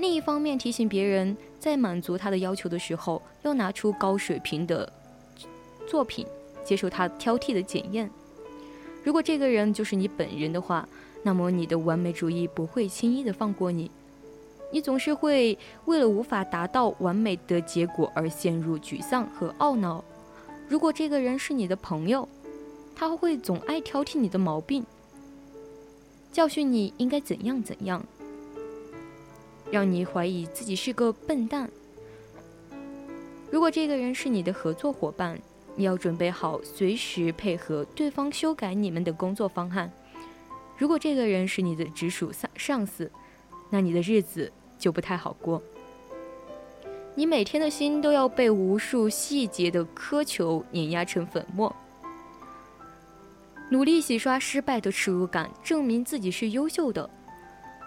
另一方面提醒别人，在满足他的要求的时候，要拿出高水平的作品，接受他挑剔的检验。如果这个人就是你本人的话，那么你的完美主义不会轻易的放过你。你总是会为了无法达到完美的结果而陷入沮丧和懊恼。如果这个人是你的朋友，他会总爱挑剔你的毛病，教训你应该怎样怎样，让你怀疑自己是个笨蛋。如果这个人是你的合作伙伴，你要准备好随时配合对方修改你们的工作方案。如果这个人是你的直属上上司，那你的日子就不太好过。你每天的心都要被无数细节的苛求碾压成粉末，努力洗刷失败的耻辱感，证明自己是优秀的。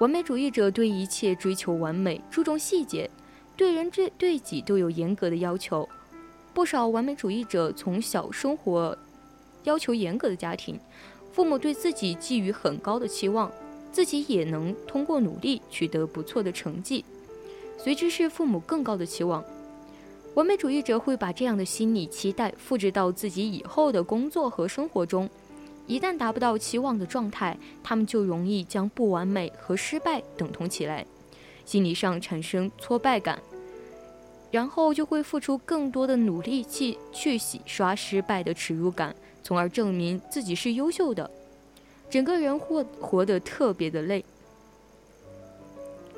完美主义者对一切追求完美，注重细节，对人对对己都有严格的要求。不少完美主义者从小生活要求严格的家庭，父母对自己寄予很高的期望，自己也能通过努力取得不错的成绩。随之是父母更高的期望。完美主义者会把这样的心理期待复制到自己以后的工作和生活中。一旦达不到期望的状态，他们就容易将不完美和失败等同起来，心理上产生挫败感，然后就会付出更多的努力去去洗刷失败的耻辱感，从而证明自己是优秀的。整个人活活得特别的累。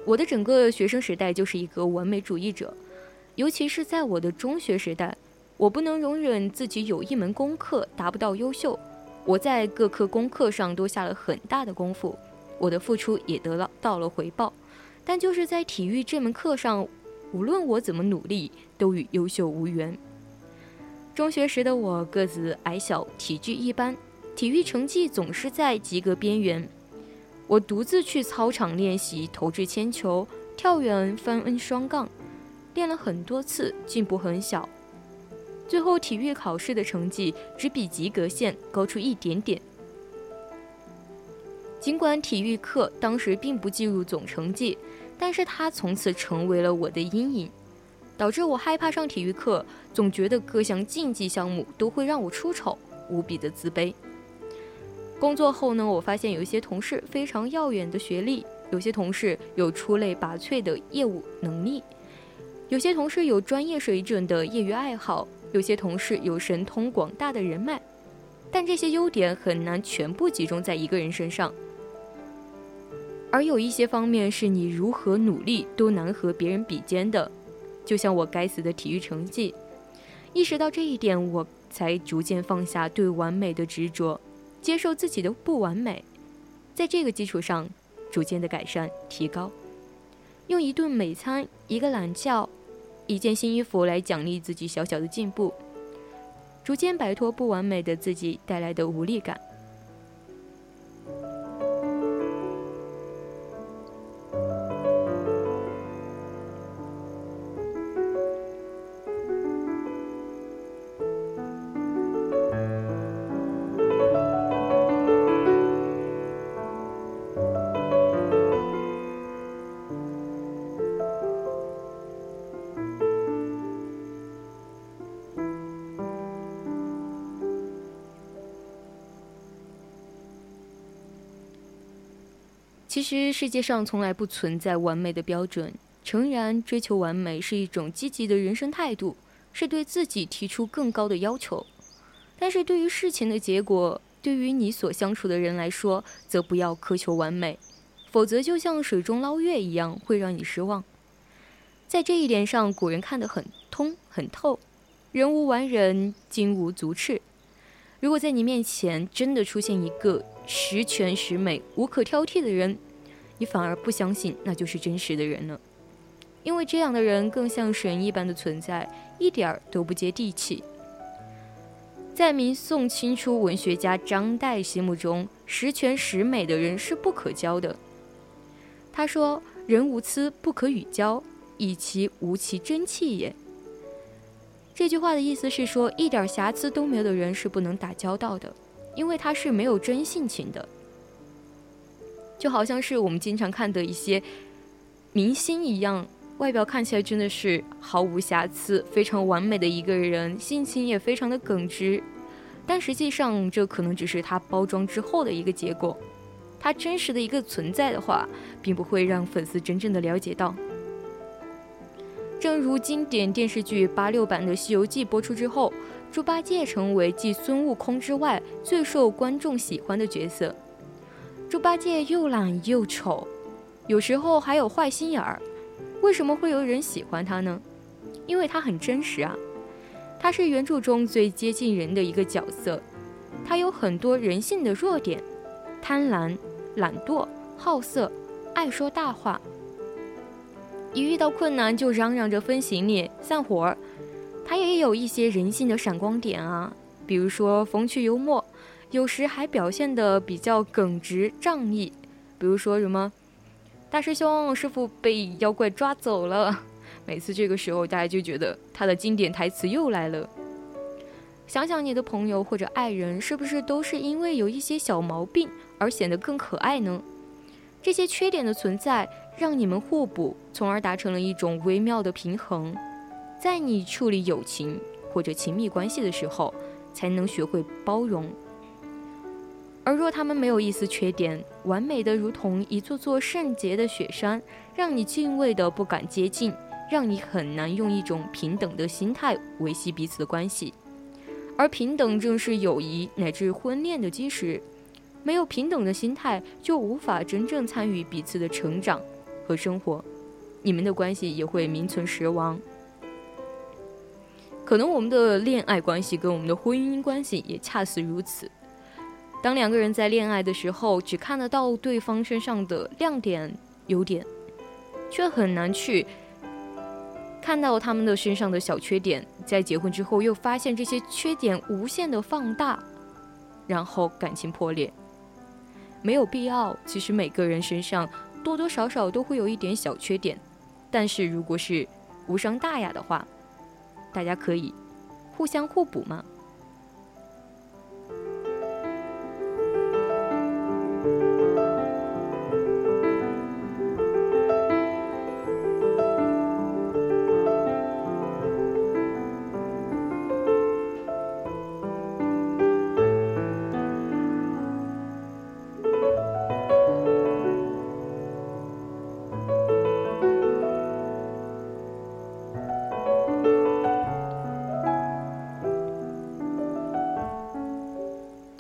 我的整个学生时代就是一个完美主义者，尤其是在我的中学时代，我不能容忍自己有一门功课达不到优秀。我在各科功课上都下了很大的功夫，我的付出也得到到了回报，但就是在体育这门课上，无论我怎么努力，都与优秀无缘。中学时的我个子矮小，体质一般，体育成绩总是在及格边缘。我独自去操场练习投掷铅球、跳远、翻 N 双杠，练了很多次，进步很小。最后体育考试的成绩只比及格线高出一点点。尽管体育课当时并不计入总成绩，但是它从此成为了我的阴影，导致我害怕上体育课，总觉得各项竞技项目都会让我出丑，无比的自卑。工作后呢，我发现有一些同事非常耀眼的学历，有些同事有出类拔萃的业务能力，有些同事有专业水准的业余爱好，有些同事有神通广大的人脉，但这些优点很难全部集中在一个人身上。而有一些方面是你如何努力都难和别人比肩的，就像我该死的体育成绩。意识到这一点，我才逐渐放下对完美的执着。接受自己的不完美，在这个基础上，逐渐的改善提高，用一顿美餐、一个懒觉、一件新衣服来奖励自己小小的进步，逐渐摆脱不完美的自己带来的无力感。其实世界上从来不存在完美的标准。诚然，追求完美是一种积极的人生态度，是对自己提出更高的要求。但是对于事情的结果，对于你所相处的人来说，则不要苛求完美，否则就像水中捞月一样，会让你失望。在这一点上，古人看得很通很透。人无完人，金无足赤。如果在你面前真的出现一个十全十美、无可挑剔的人，你反而不相信那就是真实的人了，因为这样的人更像神一般的存在，一点儿都不接地气。在明宋清初文学家张岱心目中，十全十美的人是不可交的。他说：“人无疵不可与交，以其无其真气也。”这句话的意思是说，一点瑕疵都没有的人是不能打交道的，因为他是没有真性情的。就好像是我们经常看的一些明星一样，外表看起来真的是毫无瑕疵、非常完美的一个人，性情也非常的耿直，但实际上这可能只是他包装之后的一个结果。他真实的一个存在的话，并不会让粉丝真正的了解到。正如经典电视剧八六版的《西游记》播出之后，猪八戒成为继孙悟空之外最受观众喜欢的角色。猪八戒又懒又丑，有时候还有坏心眼儿。为什么会有人喜欢他呢？因为他很真实啊，他是原著中最接近人的一个角色。他有很多人性的弱点：贪婪、懒惰、好色、爱说大话。一遇到困难就嚷嚷着分行李、散伙儿，他也有一些人性的闪光点啊，比如说风趣幽默，有时还表现得比较耿直仗义。比如说什么，大师兄师傅被妖怪抓走了，每次这个时候大家就觉得他的经典台词又来了。想想你的朋友或者爱人，是不是都是因为有一些小毛病而显得更可爱呢？这些缺点的存在。让你们互补，从而达成了一种微妙的平衡。在你处理友情或者亲密关系的时候，才能学会包容。而若他们没有一丝缺点，完美的如同一座座圣洁的雪山，让你敬畏的不敢接近，让你很难用一种平等的心态维系彼此的关系。而平等正是友谊乃至婚恋的基石。没有平等的心态，就无法真正参与彼此的成长和生活，你们的关系也会名存实亡。可能我们的恋爱关系跟我们的婚姻关系也恰似如此。当两个人在恋爱的时候，只看得到对方身上的亮点、优点，却很难去看到他们的身上的小缺点。在结婚之后，又发现这些缺点无限的放大，然后感情破裂。没有必要。其实每个人身上多多少少都会有一点小缺点，但是如果是无伤大雅的话，大家可以互相互补嘛。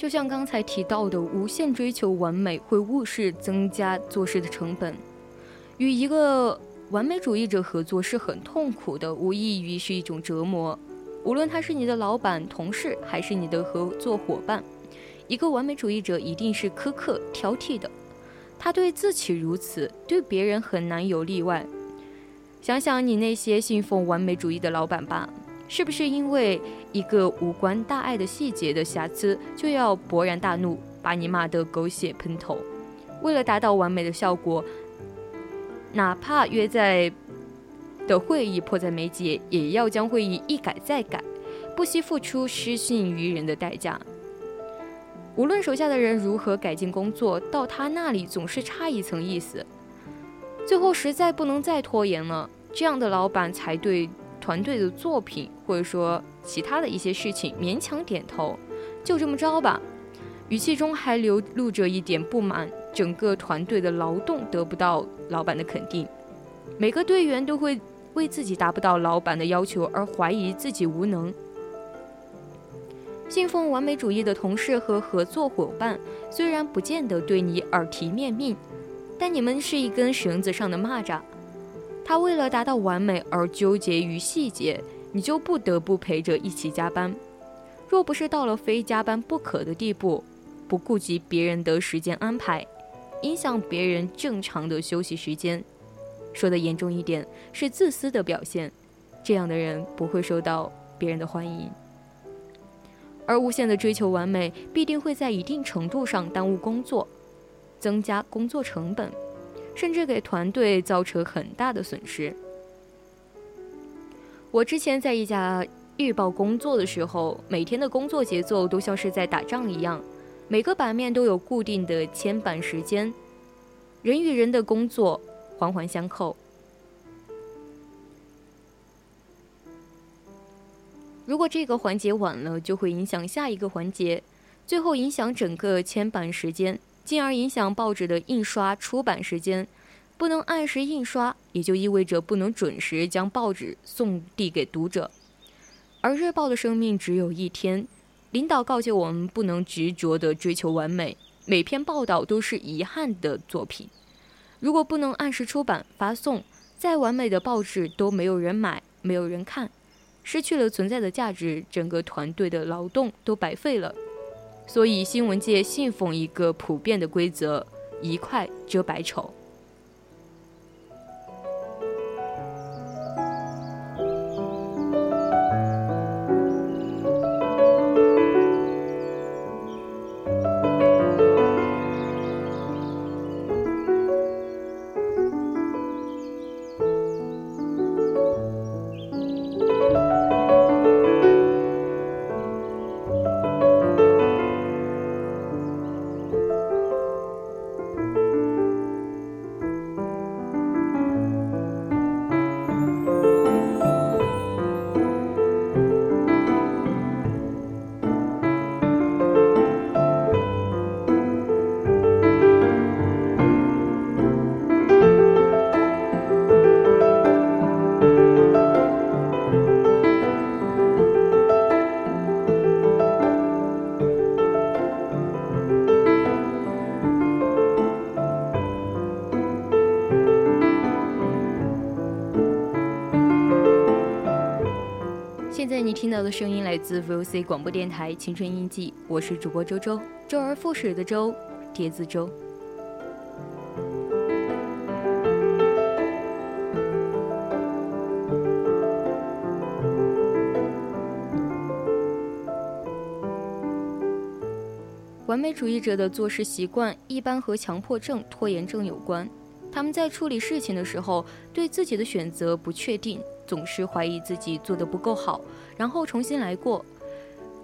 就像刚才提到的，无限追求完美会误事，增加做事的成本。与一个完美主义者合作是很痛苦的，无异于是一种折磨。无论他是你的老板、同事，还是你的合作伙伴，一个完美主义者一定是苛刻、挑剔的。他对自己如此，对别人很难有例外。想想你那些信奉完美主义的老板吧。是不是因为一个无关大碍的细节的瑕疵，就要勃然大怒，把你骂得狗血喷头？为了达到完美的效果，哪怕约在的会议迫在眉睫，也要将会议一改再改，不惜付出失信于人的代价。无论手下的人如何改进工作，到他那里总是差一层意思。最后实在不能再拖延了，这样的老板才对。团队的作品，或者说其他的一些事情，勉强点头，就这么着吧。语气中还流露着一点不满，整个团队的劳动得不到老板的肯定，每个队员都会为自己达不到老板的要求而怀疑自己无能。信奉完美主义的同事和合作伙伴，虽然不见得对你耳提面命，但你们是一根绳子上的蚂蚱。他为了达到完美而纠结于细节，你就不得不陪着一起加班。若不是到了非加班不可的地步，不顾及别人的时间安排，影响别人正常的休息时间，说的严重一点是自私的表现。这样的人不会受到别人的欢迎，而无限的追求完美，必定会在一定程度上耽误工作，增加工作成本。甚至给团队造成很大的损失。我之前在一家日报工作的时候，每天的工作节奏都像是在打仗一样，每个版面都有固定的签版时间，人与人的工作环环相扣。如果这个环节晚了，就会影响下一个环节，最后影响整个签版时间。进而影响报纸的印刷出版时间，不能按时印刷，也就意味着不能准时将报纸送递给读者。而日报的生命只有一天，领导告诫我们不能执着地追求完美，每篇报道都是遗憾的作品。如果不能按时出版发送，再完美的报纸都没有人买，没有人看，失去了存在的价值，整个团队的劳动都白费了。所以，新闻界信奉一个普遍的规则：一块遮百丑。到的声音来自 VOC 广播电台《青春印记》，我是主播周周，周而复始的周，叠字周。完美主义者的做事习惯一般和强迫症、拖延症有关。他们在处理事情的时候，对自己的选择不确定，总是怀疑自己做得不够好，然后重新来过。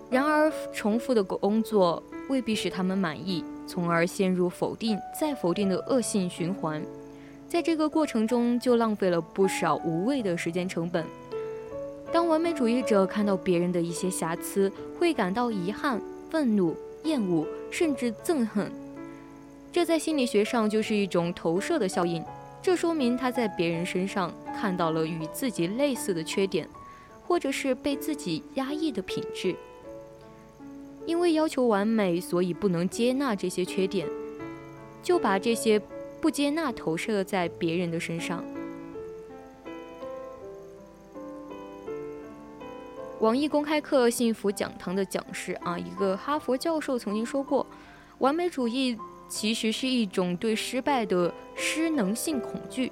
然而，重复的工作未必使他们满意，从而陷入否定再否定的恶性循环。在这个过程中，就浪费了不少无谓的时间成本。当完美主义者看到别人的一些瑕疵，会感到遗憾、愤怒。厌恶甚至憎恨，这在心理学上就是一种投射的效应。这说明他在别人身上看到了与自己类似的缺点，或者是被自己压抑的品质。因为要求完美，所以不能接纳这些缺点，就把这些不接纳投射在别人的身上。网易公开课幸福讲堂的讲师啊，一个哈佛教授曾经说过，完美主义其实是一种对失败的失能性恐惧。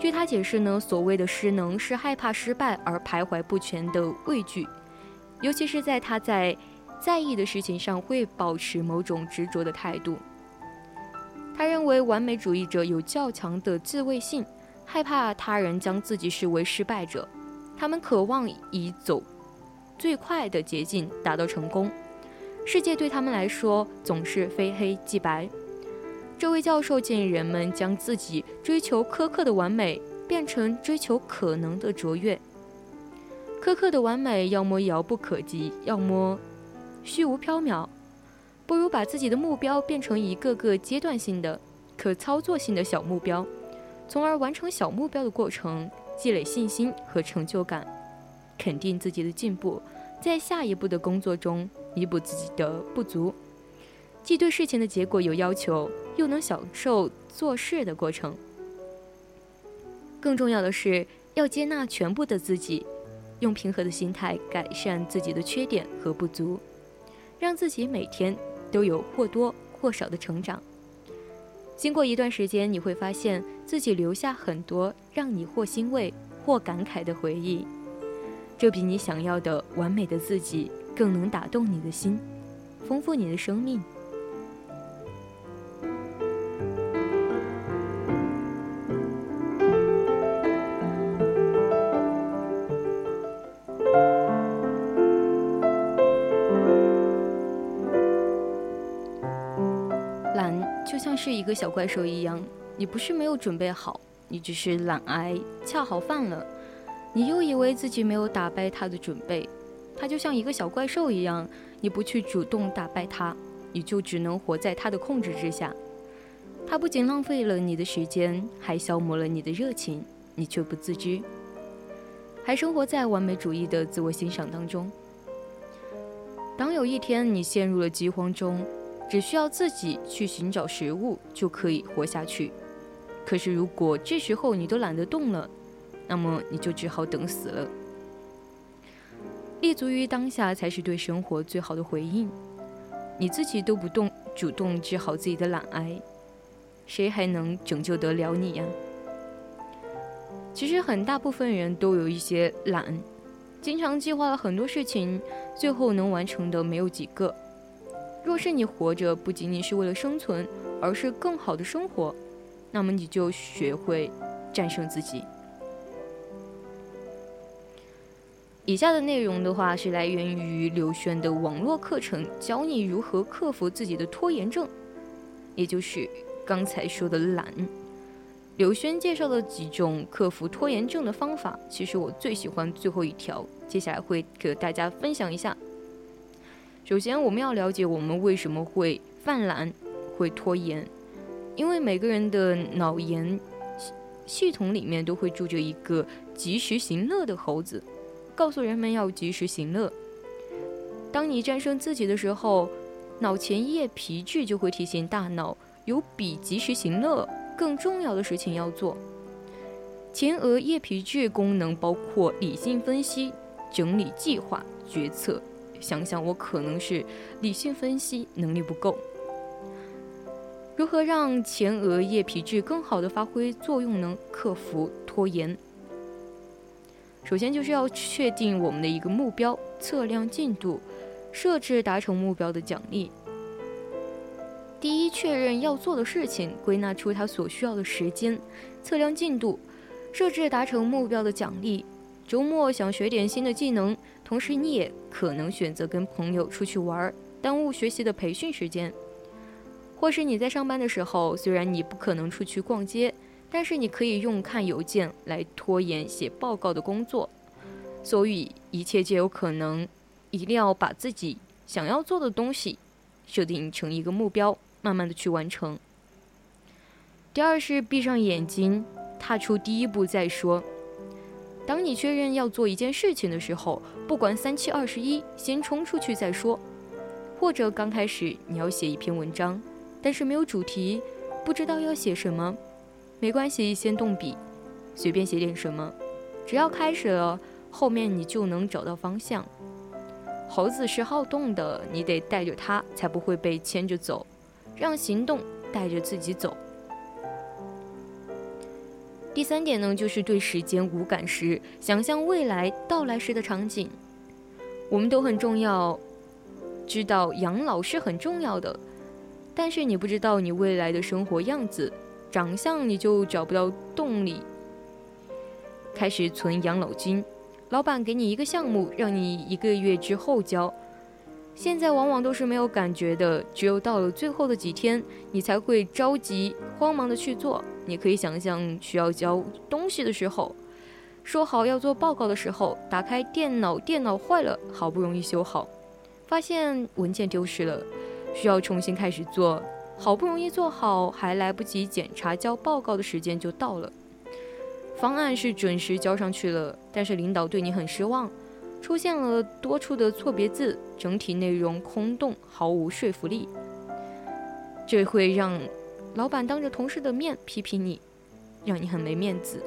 据他解释呢，所谓的失能是害怕失败而徘徊不前的畏惧，尤其是在他在在意的事情上会保持某种执着的态度。他认为完美主义者有较强的自卫性，害怕他人将自己视为失败者，他们渴望以走。最快的捷径达到成功，世界对他们来说总是非黑即白。这位教授建议人们将自己追求苛刻的完美变成追求可能的卓越。苛刻的完美要么遥不可及，要么虚无缥缈，不如把自己的目标变成一个个阶段性的、可操作性的小目标，从而完成小目标的过程，积累信心和成就感。肯定自己的进步，在下一步的工作中弥补自己的不足，既对事情的结果有要求，又能享受做事的过程。更重要的是，要接纳全部的自己，用平和的心态改善自己的缺点和不足，让自己每天都有或多或少的成长。经过一段时间，你会发现自己留下很多让你或欣慰或感慨的回忆。这比你想要的完美的自己更能打动你的心，丰富你的生命。是一个小怪兽一样，你不是没有准备好，你只是懒癌恰好犯了。你又以为自己没有打败他的准备，他就像一个小怪兽一样，你不去主动打败他，你就只能活在他的控制之下。他不仅浪费了你的时间，还消磨了你的热情，你却不自知，还生活在完美主义的自我欣赏当中。当有一天你陷入了饥荒中，只需要自己去寻找食物就可以活下去。可是如果这时候你都懒得动了，那么你就只好等死了。立足于当下才是对生活最好的回应。你自己都不动，主动治好自己的懒癌，谁还能拯救得了你呀？其实很大部分人都有一些懒，经常计划了很多事情，最后能完成的没有几个。若是你活着不仅仅是为了生存，而是更好的生活，那么你就学会战胜自己。以下的内容的话是来源于刘轩的网络课程，教你如何克服自己的拖延症，也就是刚才说的懒。刘轩介绍了几种克服拖延症的方法，其实我最喜欢最后一条，接下来会给大家分享一下。首先，我们要了解我们为什么会犯懒、会拖延，因为每个人的脑研系统里面都会住着一个及时行乐的猴子。告诉人们要及时行乐。当你战胜自己的时候，脑前叶皮质就会提醒大脑有比及时行乐更重要的事情要做。前额叶皮质功能包括理性分析、整理计划、决策。想想我可能是理性分析能力不够。如何让前额叶皮质更好的发挥作用呢？克服拖延。首先就是要确定我们的一个目标，测量进度，设置达成目标的奖励。第一，确认要做的事情，归纳出它所需要的时间，测量进度，设置达成目标的奖励。周末想学点新的技能，同时你也可能选择跟朋友出去玩，耽误学习的培训时间。或是你在上班的时候，虽然你不可能出去逛街，但是你可以用看邮件来拖延写报告的工作。所以一切皆有可能，一定要把自己想要做的东西设定成一个目标，慢慢的去完成。第二是闭上眼睛，踏出第一步再说。当你确认要做一件事情的时候，不管三七二十一，先冲出去再说。或者刚开始你要写一篇文章。但是没有主题，不知道要写什么，没关系，先动笔，随便写点什么，只要开始了，后面你就能找到方向。猴子是好动的，你得带着它，才不会被牵着走，让行动带着自己走。第三点呢，就是对时间无感时，想象未来到来时的场景。我们都很重要，知道养老是很重要的。但是你不知道你未来的生活样子、长相，你就找不到动力开始存养老金。老板给你一个项目，让你一个月之后交，现在往往都是没有感觉的，只有到了最后的几天，你才会着急、慌忙的去做。你可以想象，需要交东西的时候，说好要做报告的时候，打开电脑，电脑坏了，好不容易修好，发现文件丢失了。需要重新开始做，好不容易做好，还来不及检查交报告的时间就到了。方案是准时交上去了，但是领导对你很失望，出现了多处的错别字，整体内容空洞，毫无说服力。这会让老板当着同事的面批评你，让你很没面子。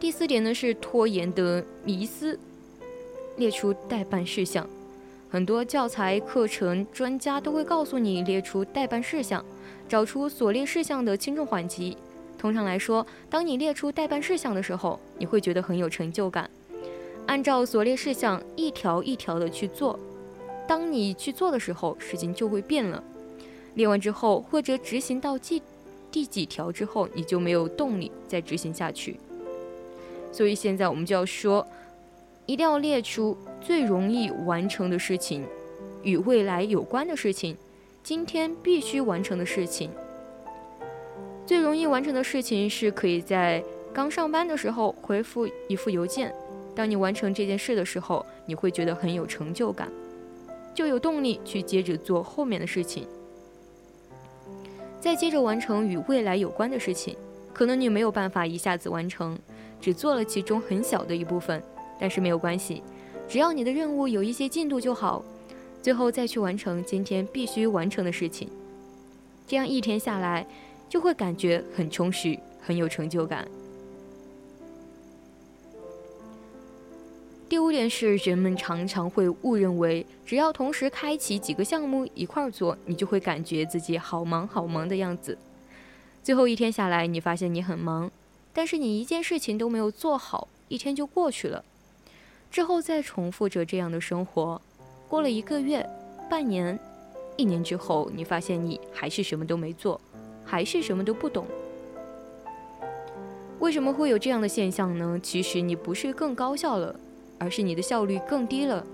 第四点呢是拖延的迷思，列出待办事项。很多教材、课程、专家都会告诉你列出待办事项，找出所列事项的轻重缓急。通常来说，当你列出待办事项的时候，你会觉得很有成就感。按照所列事项一条一条的去做，当你去做的时候，事情就会变了。列完之后，或者执行到第第几条之后，你就没有动力再执行下去。所以现在我们就要说。一定要列出最容易完成的事情，与未来有关的事情，今天必须完成的事情。最容易完成的事情是可以在刚上班的时候回复一封邮件。当你完成这件事的时候，你会觉得很有成就感，就有动力去接着做后面的事情。再接着完成与未来有关的事情，可能你没有办法一下子完成，只做了其中很小的一部分。但是没有关系，只要你的任务有一些进度就好，最后再去完成今天必须完成的事情，这样一天下来就会感觉很充实，很有成就感。第五点是，人们常常会误认为，只要同时开启几个项目一块儿做，你就会感觉自己好忙好忙的样子。最后一天下来，你发现你很忙，但是你一件事情都没有做好，一天就过去了。之后再重复着这样的生活，过了一个月、半年、一年之后，你发现你还是什么都没做，还是什么都不懂。为什么会有这样的现象呢？其实你不是更高效了，而是你的效率更低了。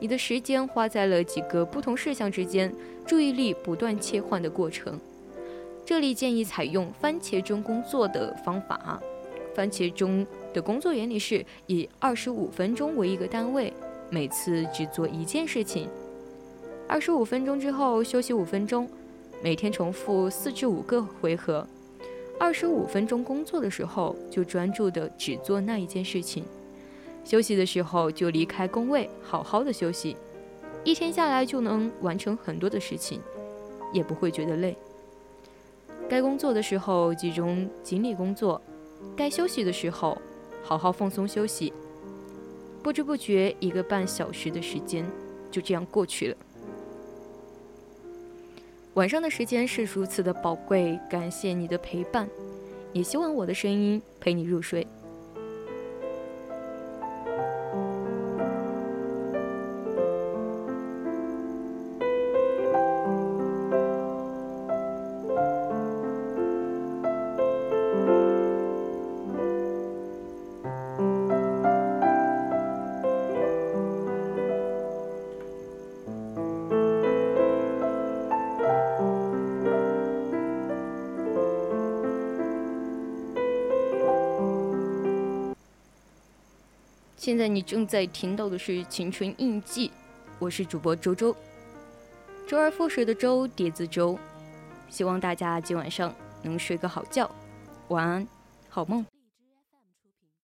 你的时间花在了几个不同事项之间，注意力不断切换的过程。这里建议采用番茄钟工作的方法，番茄钟。的工作原理是以二十五分钟为一个单位，每次只做一件事情。二十五分钟之后休息五分钟，每天重复四至五个回合。二十五分钟工作的时候就专注的只做那一件事情，休息的时候就离开工位，好好的休息。一天下来就能完成很多的事情，也不会觉得累。该工作的时候集中精力工作，该休息的时候。好好放松休息。不知不觉，一个半小时的时间就这样过去了。晚上的时间是如此的宝贵，感谢你的陪伴，也希望我的声音陪你入睡。现在你正在听到的是《青春印记》，我是主播周周，周而复始的周，叠字周。希望大家今晚上能睡个好觉，晚安，好梦。